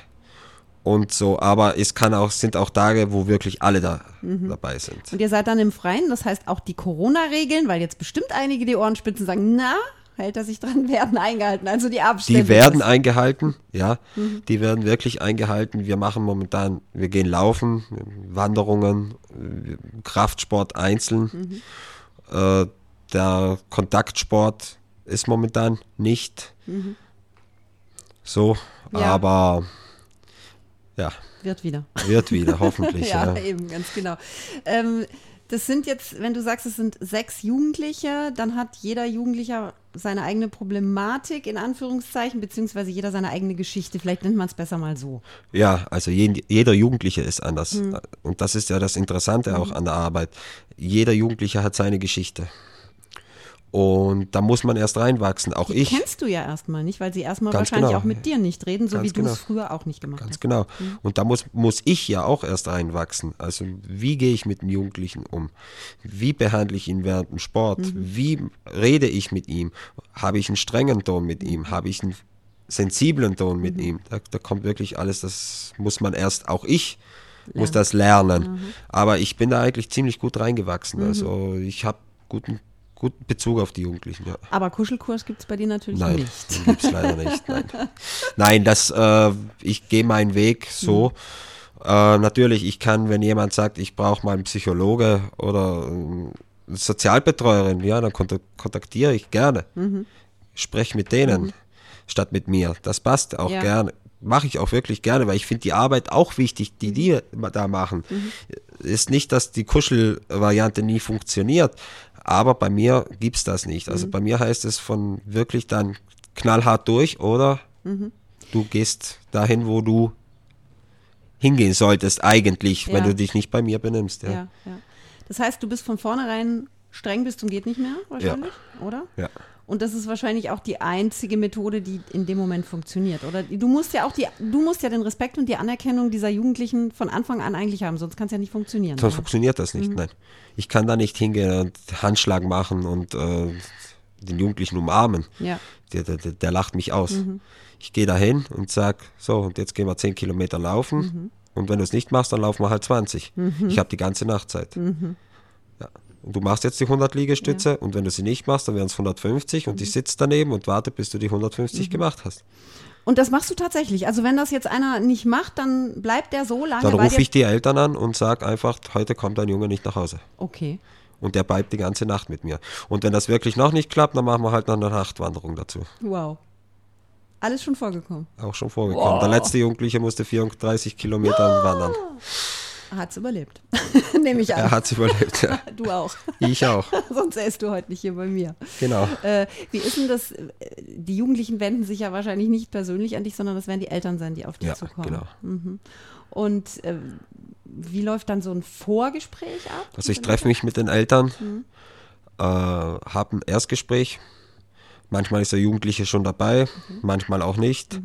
und so. Aber es kann auch, sind auch Tage, wo wirklich alle da Mhm. dabei sind. Und ihr seid dann im Freien, das heißt auch die Corona-Regeln, weil jetzt bestimmt einige die Ohrenspitzen sagen, na, hält er sich dran, werden eingehalten. Also die Abstände. Die werden eingehalten, ja. Die werden wirklich eingehalten. Wir machen momentan, wir gehen laufen, Wanderungen, Kraftsport einzeln. Äh, der Kontaktsport ist momentan nicht so, Ja. aber ja, Wird wieder. wird wieder, hoffentlich. ja, ja. eben, ganz genau. Ähm, das sind jetzt, wenn du sagst, es sind sechs Jugendliche, dann hat jeder Jugendlicher seine eigene Problematik, in Anführungszeichen, beziehungsweise jeder seine eigene Geschichte. Vielleicht nennt man es besser mal so. Ja, also jeden, jeder Jugendliche ist anders. Hm. Und das ist ja das Interessante auch an der Arbeit. Jeder Jugendliche hat seine Geschichte. Und da muss man erst reinwachsen. Auch Die ich. kennst du ja erstmal nicht, weil sie erstmal Ganz wahrscheinlich genau. auch mit dir nicht reden, so Ganz wie du es genau. früher auch nicht gemacht Ganz hast. genau. Und da muss, muss ich ja auch erst reinwachsen. Also wie gehe ich mit dem Jugendlichen um? Wie behandle ich ihn während dem Sport? Wie rede ich mit ihm? Habe ich einen strengen Ton mit ihm? Habe ich einen sensiblen Ton mit ihm? Da, da kommt wirklich alles, das muss man erst, auch ich muss das lernen. Aber ich bin da eigentlich ziemlich gut reingewachsen. Also ich habe guten, guten Bezug auf die Jugendlichen, ja. Aber Kuschelkurs gibt es bei dir natürlich Nein, nicht. den gibt's leider nicht. Nein, nein das, äh, ich gehe meinen Weg so. Äh, natürlich, ich kann, wenn jemand sagt, ich brauche mal einen Psychologe oder eine Sozialbetreuerin, ja, dann kontak- kontaktiere ich gerne. Spreche mit denen statt mit mir. Das passt auch Ja. gerne. Mache ich auch wirklich gerne, weil ich finde die Arbeit auch wichtig, die die da machen. Ist nicht, dass die Kuschelvariante nie funktioniert, aber bei mir gibt's das nicht. Also bei mir heißt es von wirklich dann knallhart durch oder du gehst dahin, wo du hingehen solltest eigentlich, Ja. wenn du dich nicht bei mir benimmst. Ja. Ja, ja. Das heißt, du bist von vornherein streng bis zum geht nicht mehr, wahrscheinlich, oder? Ja. Und das ist wahrscheinlich auch die einzige Methode, die in dem Moment funktioniert, oder? Du musst ja auch die, du musst ja den Respekt und die Anerkennung dieser Jugendlichen von Anfang an eigentlich haben, sonst kann es ja nicht funktionieren. Sonst oder? funktioniert das Mhm. nicht, nein. Ich kann da nicht hingehen und Handschlag machen und äh, den Jugendlichen umarmen. Ja. Der, der, der, lacht mich aus. Ich gehe da hin und sag, so, und jetzt gehen wir 10 Kilometer laufen. Und wenn du es nicht machst, dann laufen wir halt 20. Ich habe die ganze Nacht Zeit. Ja. Und du machst jetzt die 100 Liegestütze und wenn du sie nicht machst, dann wären es 150 und ich sitze daneben und warte, bis du die 150 gemacht hast. Und das machst du tatsächlich. Also wenn das jetzt einer nicht macht, dann bleibt der so lange Dann rufe ich die Eltern an und sag einfach, heute kommt dein Junge nicht nach Hause. Okay. Und der bleibt die ganze Nacht mit mir. Und wenn das wirklich noch nicht klappt, dann machen wir halt noch eine Nachtwanderung dazu. Wow. Alles schon vorgekommen. Auch schon vorgekommen. Der letzte Jugendliche musste 34 Kilometer wandern. Hat's überlebt. Nehme ich an. Er hat es überlebt, ja. Du auch. Ich auch. Sonst säßt du heute nicht hier bei mir. Genau. Äh, wie ist denn das? Die Jugendlichen wenden sich ja wahrscheinlich nicht persönlich an dich, sondern das werden die Eltern sein, die auf dich Ja, zukommen. genau. Mhm. Und äh, wie läuft dann so ein Vorgespräch ab? Also ich treffe mich mit den Eltern, äh, habe ein Erstgespräch. Manchmal ist der Jugendliche schon dabei, manchmal auch nicht.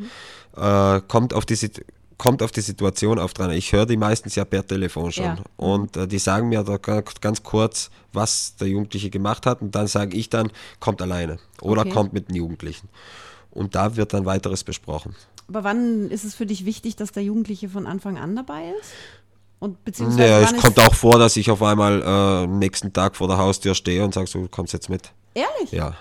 Äh, kommt, auf die, Sit- kommt auf die Situation auf dran. Ich höre die meistens ja per Telefon schon. Ja. Und äh, die sagen mir da ga- ganz kurz, was der Jugendliche gemacht hat. Und dann sage ich dann, kommt alleine oder Okay. kommt mit dem Jugendlichen. Und da wird dann weiteres besprochen. Aber wann ist es für dich wichtig, dass der Jugendliche von Anfang an dabei ist? Und beziehungsweise Ja, es kommt auch vor, dass ich auf einmal äh, am nächsten Tag vor der Haustür stehe und sage, so, du kommst jetzt mit. Ehrlich? Ja.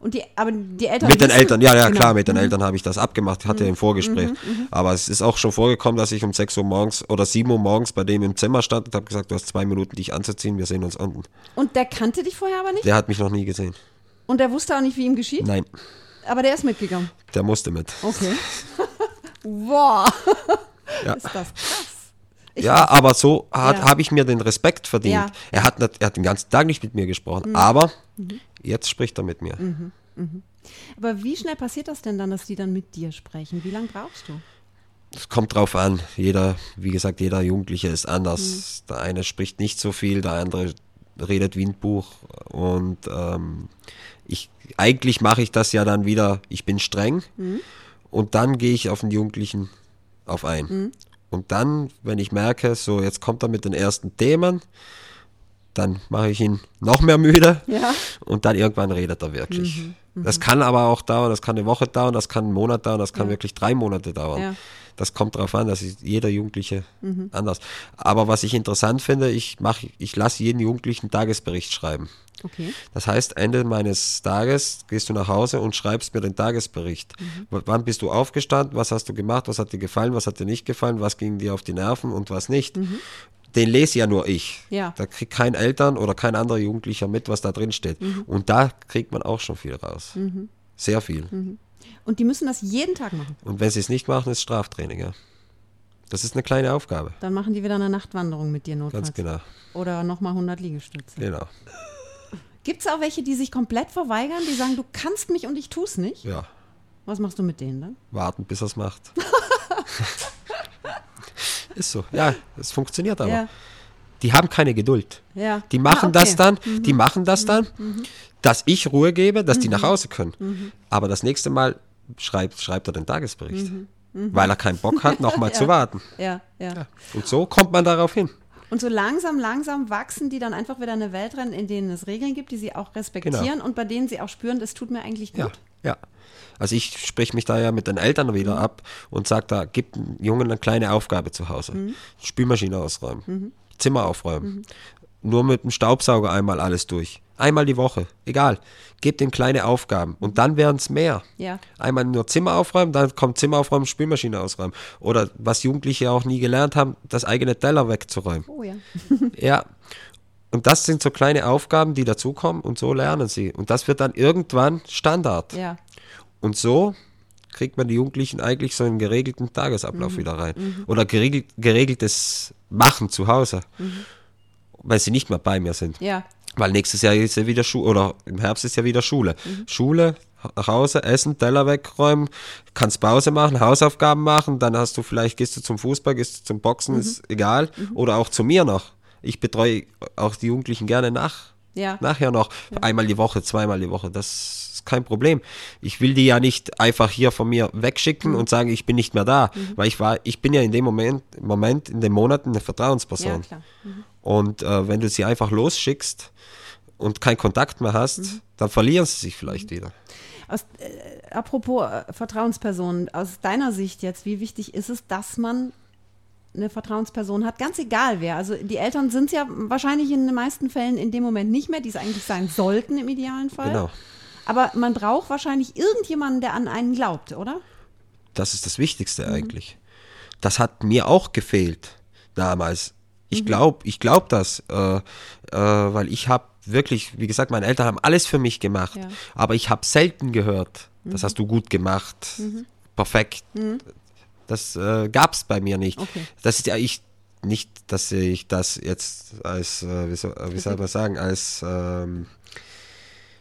Und die, aber die Eltern Mit den Eltern, ja, ja, Genau. klar, mit den Eltern habe ich das abgemacht, hatte im Vorgespräch. Aber es ist auch schon vorgekommen, dass ich um 6 Uhr morgens oder 7 Uhr morgens bei dem im Zimmer stand und habe gesagt, du hast zwei Minuten, dich anzuziehen, wir sehen uns unten. Und der kannte dich vorher aber nicht? Der hat mich noch nie gesehen. Und der wusste auch nicht, wie ihm geschieht? Nein, Aber der ist mitgegangen. der musste mit. Okay. Boah. Ja. Ist das krass. Ich Ja, aber so Ja. habe ich mir den Respekt verdient. Ja. Mhm. Er, hat, er hat den ganzen Tag nicht mit mir gesprochen, aber jetzt spricht er mit mir. Aber wie schnell passiert das denn dann, dass die dann mit dir sprechen? Wie lange brauchst du? Es kommt drauf an. Jeder, wie gesagt, jeder Jugendliche ist anders. Der eine spricht nicht so viel, der andere redet wie ein Buch. Und ähm, ich eigentlich mache ich das ja dann wieder, ich bin streng und dann gehe ich auf den Jugendlichen auf ein. Und dann, wenn ich merke, so jetzt kommt er mit den ersten Themen, dann mache ich ihn noch mehr müde Ja. und dann irgendwann redet er wirklich. Das kann aber auch dauern, das kann eine Woche dauern, das kann einen Monat dauern, das kann Ja. wirklich drei Monate dauern. Ja. Das kommt darauf an, das ist jeder Jugendliche anders. Aber was ich interessant finde, ich mache, ich lasse jeden Jugendlichen einen Tagesbericht schreiben. Okay. Das heißt, Ende meines Tages gehst du nach Hause und schreibst mir den Tagesbericht. W- Wann bist du aufgestanden? Was hast du gemacht? Was hat dir gefallen? Was hat dir nicht gefallen? Was ging dir auf die Nerven und was nicht? Den lese ja nur ich. Ja. Da kriegt kein Eltern oder kein anderer Jugendlicher mit, was da drin steht. Und da kriegt man auch schon viel raus. Sehr viel. Und die müssen das jeden Tag machen. Und wenn sie es nicht machen, ist Straftraining, ja. Das ist eine kleine Aufgabe. Dann machen die wieder eine Nachtwanderung mit dir notfalls. Ganz genau. Oder nochmal 100 Liegestütze. Genau. Gibt es auch welche, die sich komplett verweigern, die sagen, du kannst mich und ich tu's nicht? Ja. Was machst du mit denen dann? Warten, bis er es macht. ist so. Ja, es funktioniert aber. Ja. Die haben keine Geduld. Ja. Die machen Ah, okay. das dann, die machen das dann, dass ich Ruhe gebe, dass die nach Hause können. Aber das nächste Mal schreibt, schreibt er den Tagesbericht, weil er keinen Bock hat, nochmal zu warten. Ja, ja. Und so kommt man darauf hin. Und so langsam, langsam wachsen die dann einfach wieder eine Welt rein, in denen es Regeln gibt, die sie auch respektieren Genau. und bei denen sie auch spüren, das tut mir eigentlich gut. Ja, ja. Also ich sprich mich da ja mit den Eltern wieder ab und sage da, gib dem Jungen eine kleine Aufgabe zu Hause. Spülmaschine ausräumen, Zimmer aufräumen. Nur mit dem Staubsauger einmal alles durch. einmal die Woche, egal. Gebt ihm kleine Aufgaben und dann werden es mehr. Ja. Einmal nur Zimmer aufräumen, dann kommt Zimmer aufräumen, Spülmaschine ausräumen. Oder was Jugendliche auch nie gelernt haben, das eigene Teller wegzuräumen. Oh ja. Ja. Und das sind so kleine Aufgaben, die dazukommen und so lernen sie. Und das wird dann irgendwann Standard. Ja. Und so kriegt man die Jugendlichen eigentlich so einen geregelten Tagesablauf wieder rein. Oder geregelt, geregeltes Machen zu Hause. Weil sie nicht mehr bei mir sind. Ja. Weil nächstes Jahr ist ja wieder Schule, oder im Herbst ist ja wieder Schule. Schule, nach Hause, essen, Teller wegräumen, kannst Pause machen, Hausaufgaben machen, dann hast du vielleicht, gehst du zum Fußball, gehst du zum Boxen, ist egal. Oder auch zu mir noch. Ich betreue auch die Jugendlichen gerne nach, Ja. nachher noch. Einmal die Woche, zweimal die Woche, das ist kein Problem. Ich will die ja nicht einfach hier von mir wegschicken und sagen, ich bin nicht mehr da. Weil ich war, ich bin ja in dem Moment, Moment, in den Monaten eine Ja, Vertrauensperson. klar. Und äh, wenn du sie einfach losschickst und keinen Kontakt mehr hast, Mhm. dann verlieren sie sich vielleicht wieder. Aus, äh, apropos äh, Vertrauenspersonen, aus deiner Sicht jetzt, wie wichtig ist es, dass man eine Vertrauensperson hat, ganz egal wer. Also die Eltern sind es ja wahrscheinlich in den meisten Fällen in dem Moment nicht mehr, die es eigentlich sein sollten im idealen Fall. Genau. Aber man braucht wahrscheinlich irgendjemanden, der an einen glaubt, oder? Das ist das Wichtigste Mhm. eigentlich. Das hat mir auch gefehlt damals. Mhm. Ich glaube, ich glaube das, äh, äh, weil ich habe wirklich, wie gesagt, meine Eltern haben alles für mich gemacht, Ja. Mhm. aber ich habe selten gehört, das hast du gut gemacht, perfekt. Das äh, gab es bei mir nicht. Okay. Das ist ja ich nicht, dass ich das jetzt als, äh, wie, soll, wie soll man sagen, als ähm,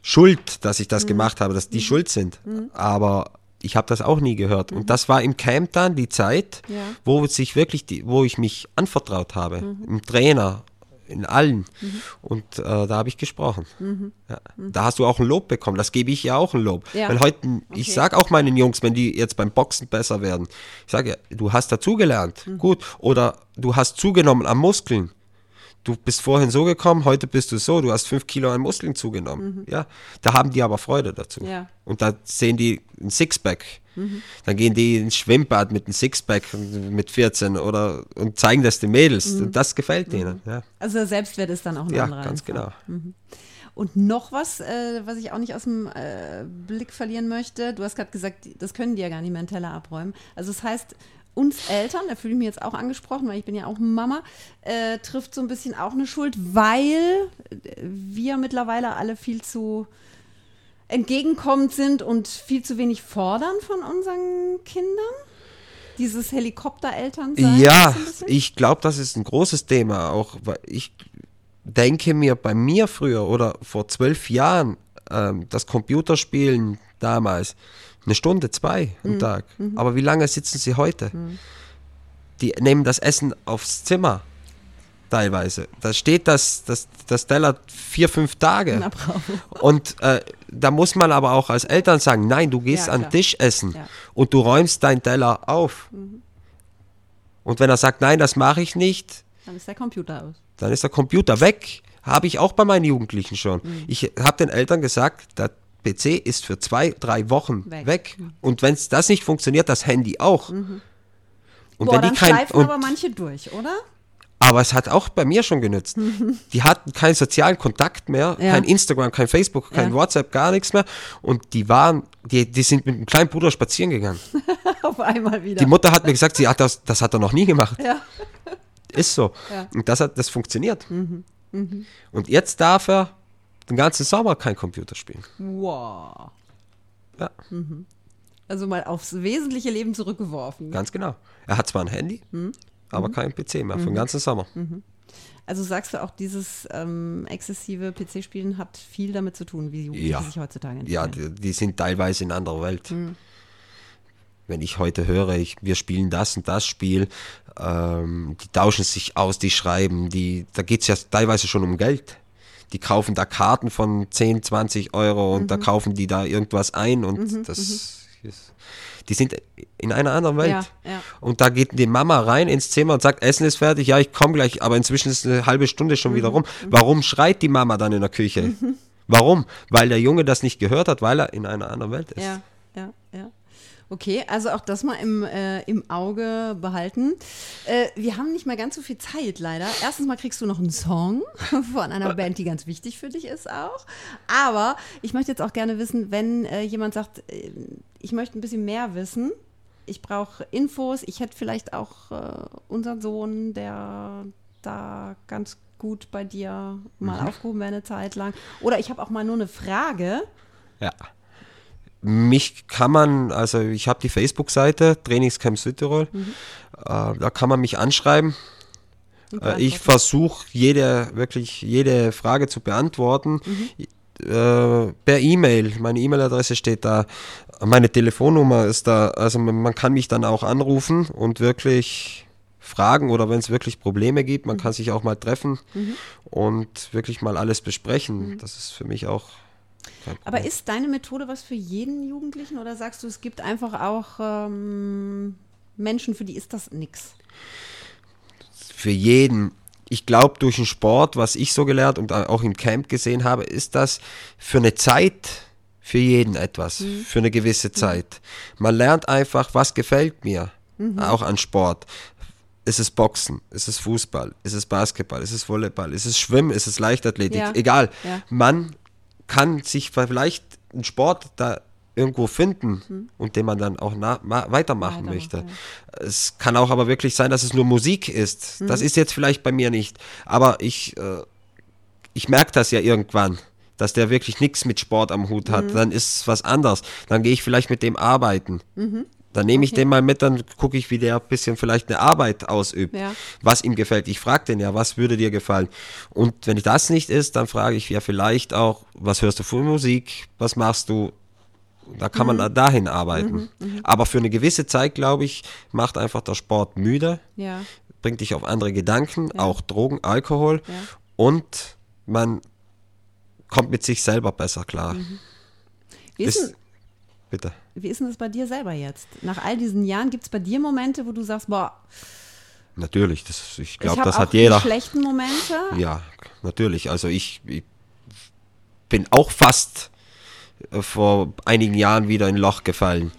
Schuld, dass ich Mhm. das gemacht habe, dass die schuld sind. Aber ich habe das auch nie gehört. Und das war im Camp dann die Zeit, Mhm. Ja. wo sich wirklich, die, wo ich mich anvertraut habe, Mhm. im Trainer, in allen. Und äh, da habe ich gesprochen. Mhm. Ja. Da hast du auch ein Lob bekommen. Das gebe ich ja auch ein Lob. Ja. Weil heute, ich Okay. sage auch meinen Jungs, wenn die jetzt beim Boxen besser werden, ich sage, du hast dazugelernt, Mhm. gut. Oder du hast zugenommen an Muskeln. Du bist vorhin so gekommen, heute bist du so, du hast fünf Kilo an Muskeln zugenommen. Ja, da haben die aber Freude dazu. Mhm. Ja. Mhm. Und da sehen die ein Sixpack. Dann gehen die ins Schwimmbad mit einem Sixpack mit 14 oder und zeigen das den Mädels. Und das gefällt denen. Ja, Also Selbstwert ist dann auch ein ja anderer. ganz einfach. genau. Und noch was, äh, was ich auch nicht aus dem äh, Blick verlieren möchte. Du hast gerade gesagt, das können die ja gar nicht mehr in Teller abräumen. Also das heißt, uns Eltern, da fühle ich mich jetzt auch angesprochen, weil ich bin ja auch Mama, äh, trifft so ein bisschen auch eine Schuld, weil wir mittlerweile alle viel zu entgegenkommend sind und viel zu wenig fordern von unseren Kindern. Dieses Helikopterelternsein. Ja, so ein bisschen? ich glaube, das ist ein großes Thema. Auch weil ich denke mir bei mir früher oder vor zwölf Jahren ähm, das Computerspielen damals eine Stunde, zwei am Mhm. Tag. Aber wie lange sitzen sie heute? Die nehmen das Essen aufs Zimmer teilweise. Da steht das, das, das Teller vier, fünf Tage. Na. Und äh, da muss man aber auch als Eltern sagen, nein, du gehst Ja, an Tisch essen Ja. Mhm. und du räumst deinen Teller auf. Und wenn er sagt, nein, das mache ich nicht, Dann ist der Computer aus. dann ist der Computer weg. Habe ich auch bei meinen Jugendlichen schon. Mhm. Ich habe den Eltern gesagt, der PC ist für zwei, drei Wochen Weg. weg. Und wenn es das nicht funktioniert, das Handy auch. Und Mhm. Boah, wenn dann die kein, schleifen und, aber manche durch, oder? aber es hat auch bei mir schon genützt. Die hatten keinen sozialen Kontakt mehr, Ja. kein Instagram, kein Facebook, kein Ja. WhatsApp, gar nichts mehr. Und die waren, die, die sind mit dem kleinen Bruder spazieren gegangen. Auf einmal wieder. Die Mutter hat mir gesagt, sie hat das, das hat er noch nie gemacht. ja. Ist so. Mhm. Und das hat, das funktioniert. Und jetzt darf er den ganzen Sommer kein Computer spielen. Wow. Ja, Also mal aufs wesentliche Leben zurückgeworfen. ganz genau. Er hat zwar ein Handy, Mhm. aber kein PC mehr für den ganzen Sommer. Also sagst du auch, dieses ähm, exzessive PC-Spielen hat viel damit zu tun, wie Jugendliche Ja. sich heutzutage Ja, entwickeln. die, die sind teilweise in anderer Welt. Mhm. Wenn ich heute höre, ich, wir spielen das und das Spiel, ähm, die tauschen sich aus, die schreiben, die, da geht es ja teilweise schon um Geld. Die kaufen da Karten von 10, 20 Euro und da Mhm. kaufen die da irgendwas ein und das ist, die sind in einer anderen Welt. Ja, ja. Und da geht die Mama rein ins Zimmer und sagt, Essen ist fertig, ja, ich komme gleich, aber inzwischen ist eine halbe Stunde schon Mhm. wieder rum. Warum schreit die Mama dann in der Küche? Warum? Weil der Junge das nicht gehört hat, weil er in einer anderen Welt ist. Ja, ja, ja. Okay, also auch das mal im, äh, im Auge behalten. Äh, wir haben nicht mehr ganz so viel Zeit, leider. Erstens mal kriegst du noch einen Song von einer Band, die ganz wichtig für dich ist auch. Aber ich möchte jetzt auch gerne wissen, wenn äh, jemand sagt, äh, ich möchte ein bisschen mehr wissen, ich brauche Infos, ich hätte vielleicht auch äh, unseren Sohn, der da ganz gut bei dir mal mhm. aufgehoben wäre eine Zeit lang. Oder ich habe auch mal nur eine Frage. Ja. Mich kann man, also ich habe die Facebook-Seite Trainingscamp Südtirol, mhm. äh, da kann man mich anschreiben. Äh, ich versuche jede, wirklich jede Frage zu beantworten. Mhm. Äh, per E-Mail, meine E-Mail-Adresse steht da, meine Telefonnummer ist da, also man, man kann mich dann auch anrufen und wirklich fragen oder wenn es wirklich Probleme gibt, man mhm. kann sich auch mal treffen mhm. und wirklich mal alles besprechen. Mhm. Das ist für mich auch aber ist deine Methode was für jeden Jugendlichen oder sagst du, es gibt einfach auch ähm, Menschen, für die ist das nichts? Für jeden. Ich glaube, durch den Sport, was ich so gelernt und auch im Camp gesehen habe, ist das für eine Zeit für jeden etwas, mhm. für eine gewisse Zeit. Man lernt einfach, was gefällt mir, mhm. auch an Sport. Ist es Boxen? Ist es Fußball? Ist es Basketball? Ist es Volleyball? Ist es Schwimmen? Ist es Leichtathletik? Ja. Egal. Ja. Man kann sich vielleicht einen Sport da irgendwo finden mhm. und den man dann auch weitermachen Weiter möchte. Ja. Es kann auch aber wirklich sein, dass es nur Musik ist. Mhm. Das ist jetzt vielleicht bei mir nicht. Aber ich, äh, ich merke das ja irgendwann, dass der wirklich nichts mit Sport am Hut hat. Mhm. Dann ist es was anderes. Dann gehe ich vielleicht mit dem arbeiten. Dann nehme ich okay. den mal mit, dann gucke ich, wie der ein bisschen vielleicht eine Arbeit ausübt, ja. was ihm gefällt. Ich frage den ja, was würde dir gefallen? Und wenn das nicht ist, dann frage ich ja vielleicht auch, was hörst du für Musik? Was machst du? Da kann mhm. man dahin arbeiten. Mhm, mhm. Aber für eine gewisse Zeit, glaube ich, macht einfach der Sport müde, ja. bringt dich auf andere Gedanken, ja. auch Drogen, Alkohol und man kommt mit sich selber besser klar. Mhm. Ist Bitte. Wie ist denn das bei dir selber jetzt? Nach all diesen Jahren gibt es bei dir Momente, wo du sagst, boah. Natürlich, das, ich glaube, das hat jeder. schlechten Momente? Ja, natürlich. Also ich, ich bin auch fast äh, vor einigen Jahren wieder in ein Loch gefallen.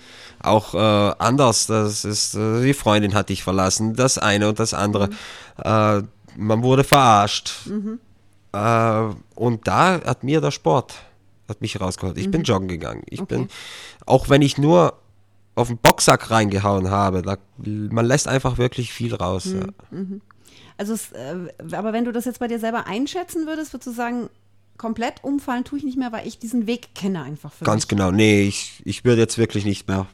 Auch äh, anders, das ist, äh, die Freundin hat dich verlassen, das eine und das andere. Mhm. Äh, man wurde verarscht. Mhm. Äh, und da hat mir der Sport hat mich rausgeholt. Ich mhm. bin joggen gegangen. Ich okay. bin, auch wenn ich nur auf den Boxsack reingehauen habe, da, man lässt einfach wirklich viel raus. Mhm. Ja. Mhm. Also, es, äh, aber wenn du das jetzt bei dir selber einschätzen würdest, würdest du sagen, komplett umfallen tue ich nicht mehr, weil ich diesen Weg kenne einfach für Ganz mich. genau. Nee, ich, ich würde jetzt wirklich nicht mehr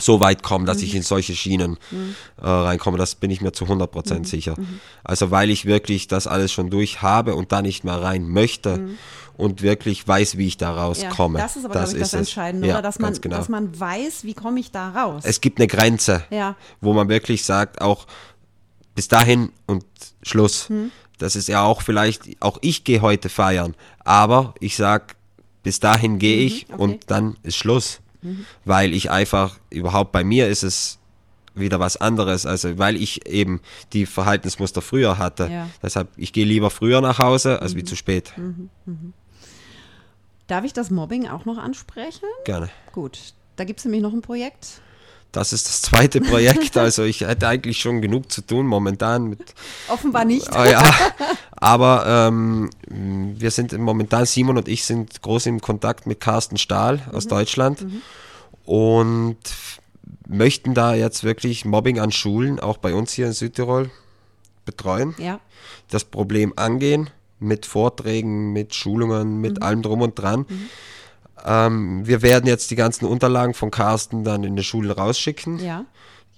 so weit kommen, dass mhm. ich in solche Schienen mhm. äh, reinkomme. Das bin ich mir zu 100 Prozent mhm. sicher. Mhm. Also weil ich wirklich das alles schon durch habe und da nicht mehr rein möchte mhm und wirklich weiß, wie ich da rauskomme. Ja, das ist aber, das, ich, das Entscheidende, ja, oder? Dass man, genau. dass man weiß, wie komme ich da raus. Es gibt eine Grenze, ja. wo man wirklich sagt, auch bis dahin und Schluss. Hm. Das ist ja auch vielleicht, auch ich gehe heute feiern, aber ich sage, bis dahin gehe mhm, ich okay. und dann ist Schluss. Mhm. Weil ich einfach, überhaupt bei mir ist es wieder was anderes, also weil ich eben die Verhaltensmuster früher hatte. Ja. Deshalb, ich gehe lieber früher nach Hause als mhm. wie zu spät. Mhm. Mhm. Darf ich das Mobbing auch noch ansprechen? Gerne. Gut, da gibt es nämlich noch ein Projekt. Das ist das zweite Projekt. Also ich hätte eigentlich schon genug zu tun momentan. Mit, Offenbar nicht. Äh, ja, aber ähm, wir sind momentan, Simon und ich sind groß im Kontakt mit Carsten Stahl aus mhm. Deutschland mhm. und möchten da jetzt wirklich Mobbing an Schulen, auch bei uns hier in Südtirol, betreuen. Ja. Das Problem angehen mit Vorträgen, mit Schulungen, mit mhm. allem drum und dran. Ähm, wir werden jetzt die ganzen Unterlagen von Carsten dann in die Schulen rausschicken. Ja.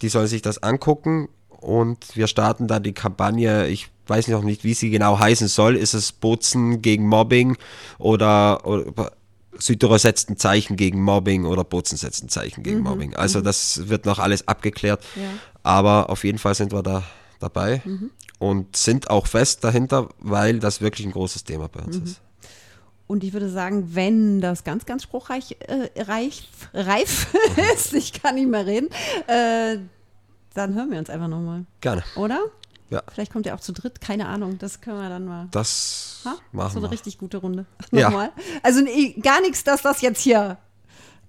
Die sollen sich das angucken und wir starten dann die Kampagne. Ich weiß noch nicht, wie sie genau heißen soll. Ist es Bozen gegen Mobbing oder, oder Südtirol setzt ein Zeichen gegen Mobbing oder Bozen setzt ein Zeichen gegen mhm. Mobbing. Also mhm. das wird noch alles abgeklärt. Ja. Aber auf jeden Fall sind wir da dabei. Mhm und sind auch fest dahinter, weil das wirklich ein großes Thema bei uns mhm. ist. Und ich würde sagen, wenn das ganz, ganz spruchreich äh, reif, reif ist, ich kann nicht mehr reden, äh, dann hören wir uns einfach nochmal. Gerne. Oder? Ja. Vielleicht kommt ihr auch zu dritt, keine Ahnung. Das können wir dann mal. Das ha? machen So eine wir. richtig gute Runde. Nochmal. Ja. Also gar nichts, dass das jetzt hier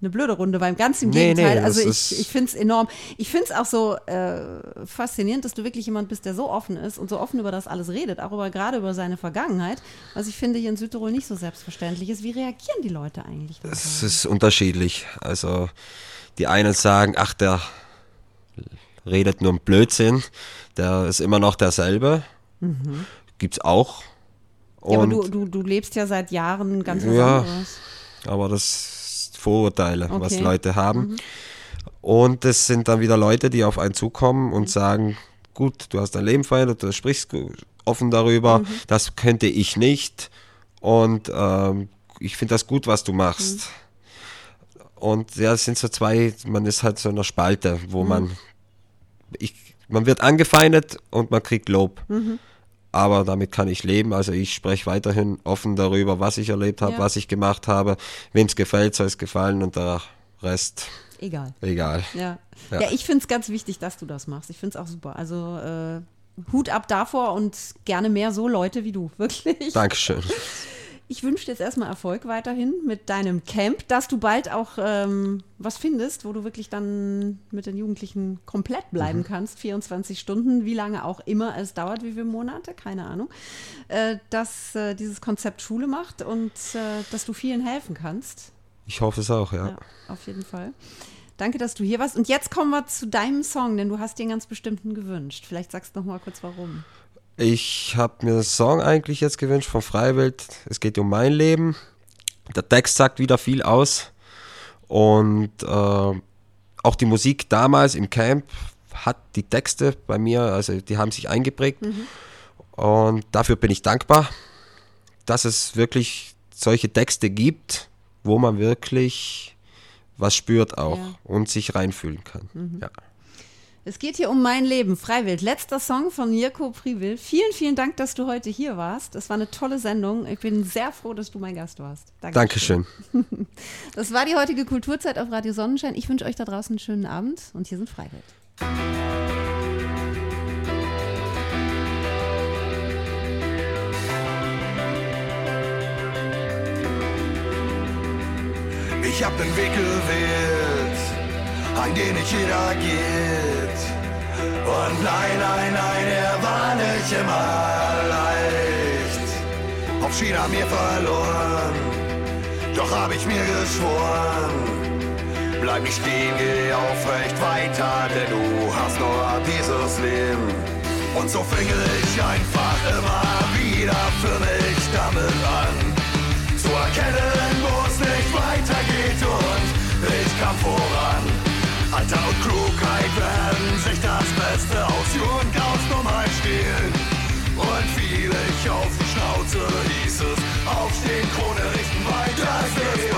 eine blöde Runde, beim ganz im Nee, Gegenteil. nee, also ich, ich finde es enorm. Ich finde es auch so äh, faszinierend, dass du wirklich jemand bist, der so offen ist und so offen über das alles redet, auch über, gerade über seine Vergangenheit, was ich finde hier in Südtirol nicht so selbstverständlich ist. Wie reagieren die Leute eigentlich? Es ist unterschiedlich. Also die einen sagen, ach, der redet nur einen Blödsinn, der ist immer noch derselbe. Gibt's auch. ja, aber Und, du, du, du lebst ja seit Jahren ganz was Ja. anderes. aber das Vorurteile, was Okay. Leute haben. Und es sind dann wieder Leute, die auf einen zukommen und sagen, gut, du hast dein Leben verändert, du sprichst offen darüber, das könnte ich nicht. Und ähm, ich finde das gut, was du machst. Und ja, es sind so zwei, man ist halt so in einer Spalte, wo man, ich, man wird angefeindet und man kriegt Lob. Aber damit kann ich leben. Also ich spreche weiterhin offen darüber, was ich erlebt habe, Ja. was ich gemacht habe. Wem es gefällt, soll es gefallen und der Rest Egal. egal. Ja, ja. Ja. ich finde es ganz wichtig, dass du das machst. Ich finde es auch super. Also äh, Hut ab davor und gerne mehr so Leute wie du, wirklich. Dankeschön. Ich wünsche dir jetzt erstmal Erfolg weiterhin mit deinem Camp, dass du bald auch ähm, was findest, wo du wirklich dann mit den Jugendlichen komplett bleiben Mhm. kannst, 24 Stunden, wie lange auch immer es dauert, wie viele Monate, keine Ahnung, äh, dass äh, dieses Konzept Schule macht und äh, dass du vielen helfen kannst. Ich hoffe es auch, ja. Ja, auf jeden Fall. Danke, dass du hier warst. Und jetzt kommen wir zu deinem Song, denn du hast dir einen ganz bestimmten gewünscht. Vielleicht sagst du noch mal kurz, warum. Ich habe mir einen Song eigentlich jetzt gewünscht von Freiwild. Es geht um mein Leben. Der Text sagt wieder viel aus. Und äh, auch die Musik damals im Camp hat die Texte bei mir, also die haben sich eingeprägt. Und dafür bin ich dankbar, dass es wirklich solche Texte gibt, wo man wirklich was spürt auch Ja. und sich reinfühlen kann. Ja. Es geht hier um mein Leben, Freiwild. Letzter Song von Mirko Priwill. Vielen, vielen Dank, dass du heute hier warst. Es war eine tolle Sendung. Ich bin sehr froh, dass du mein Gast warst. Dankeschön. Das war die heutige Kulturzeit auf Radio Sonnenschein. Ich wünsche euch da draußen einen schönen Abend und hier sind Freiwild. Ich hab den Weg gewählt, ein den nicht jeder geht. Und nein, nein, nein, er war nicht immer leicht. Auf China mir verloren, doch hab ich mir geschworen. Bleib nicht stehen, geh aufrecht weiter, denn du hast nur dieses Leben. Und so fing ich einfach immer wieder für mich damit an zu erkennen, wo es nicht weitergeht und ich kam voran. Alter und Klugheit werden das Beste aus Jugend, aus Dummheit stehlen. Und fiel ich auf die Schnauze, hieß es, aufstehen, Krone richten, weiter. Das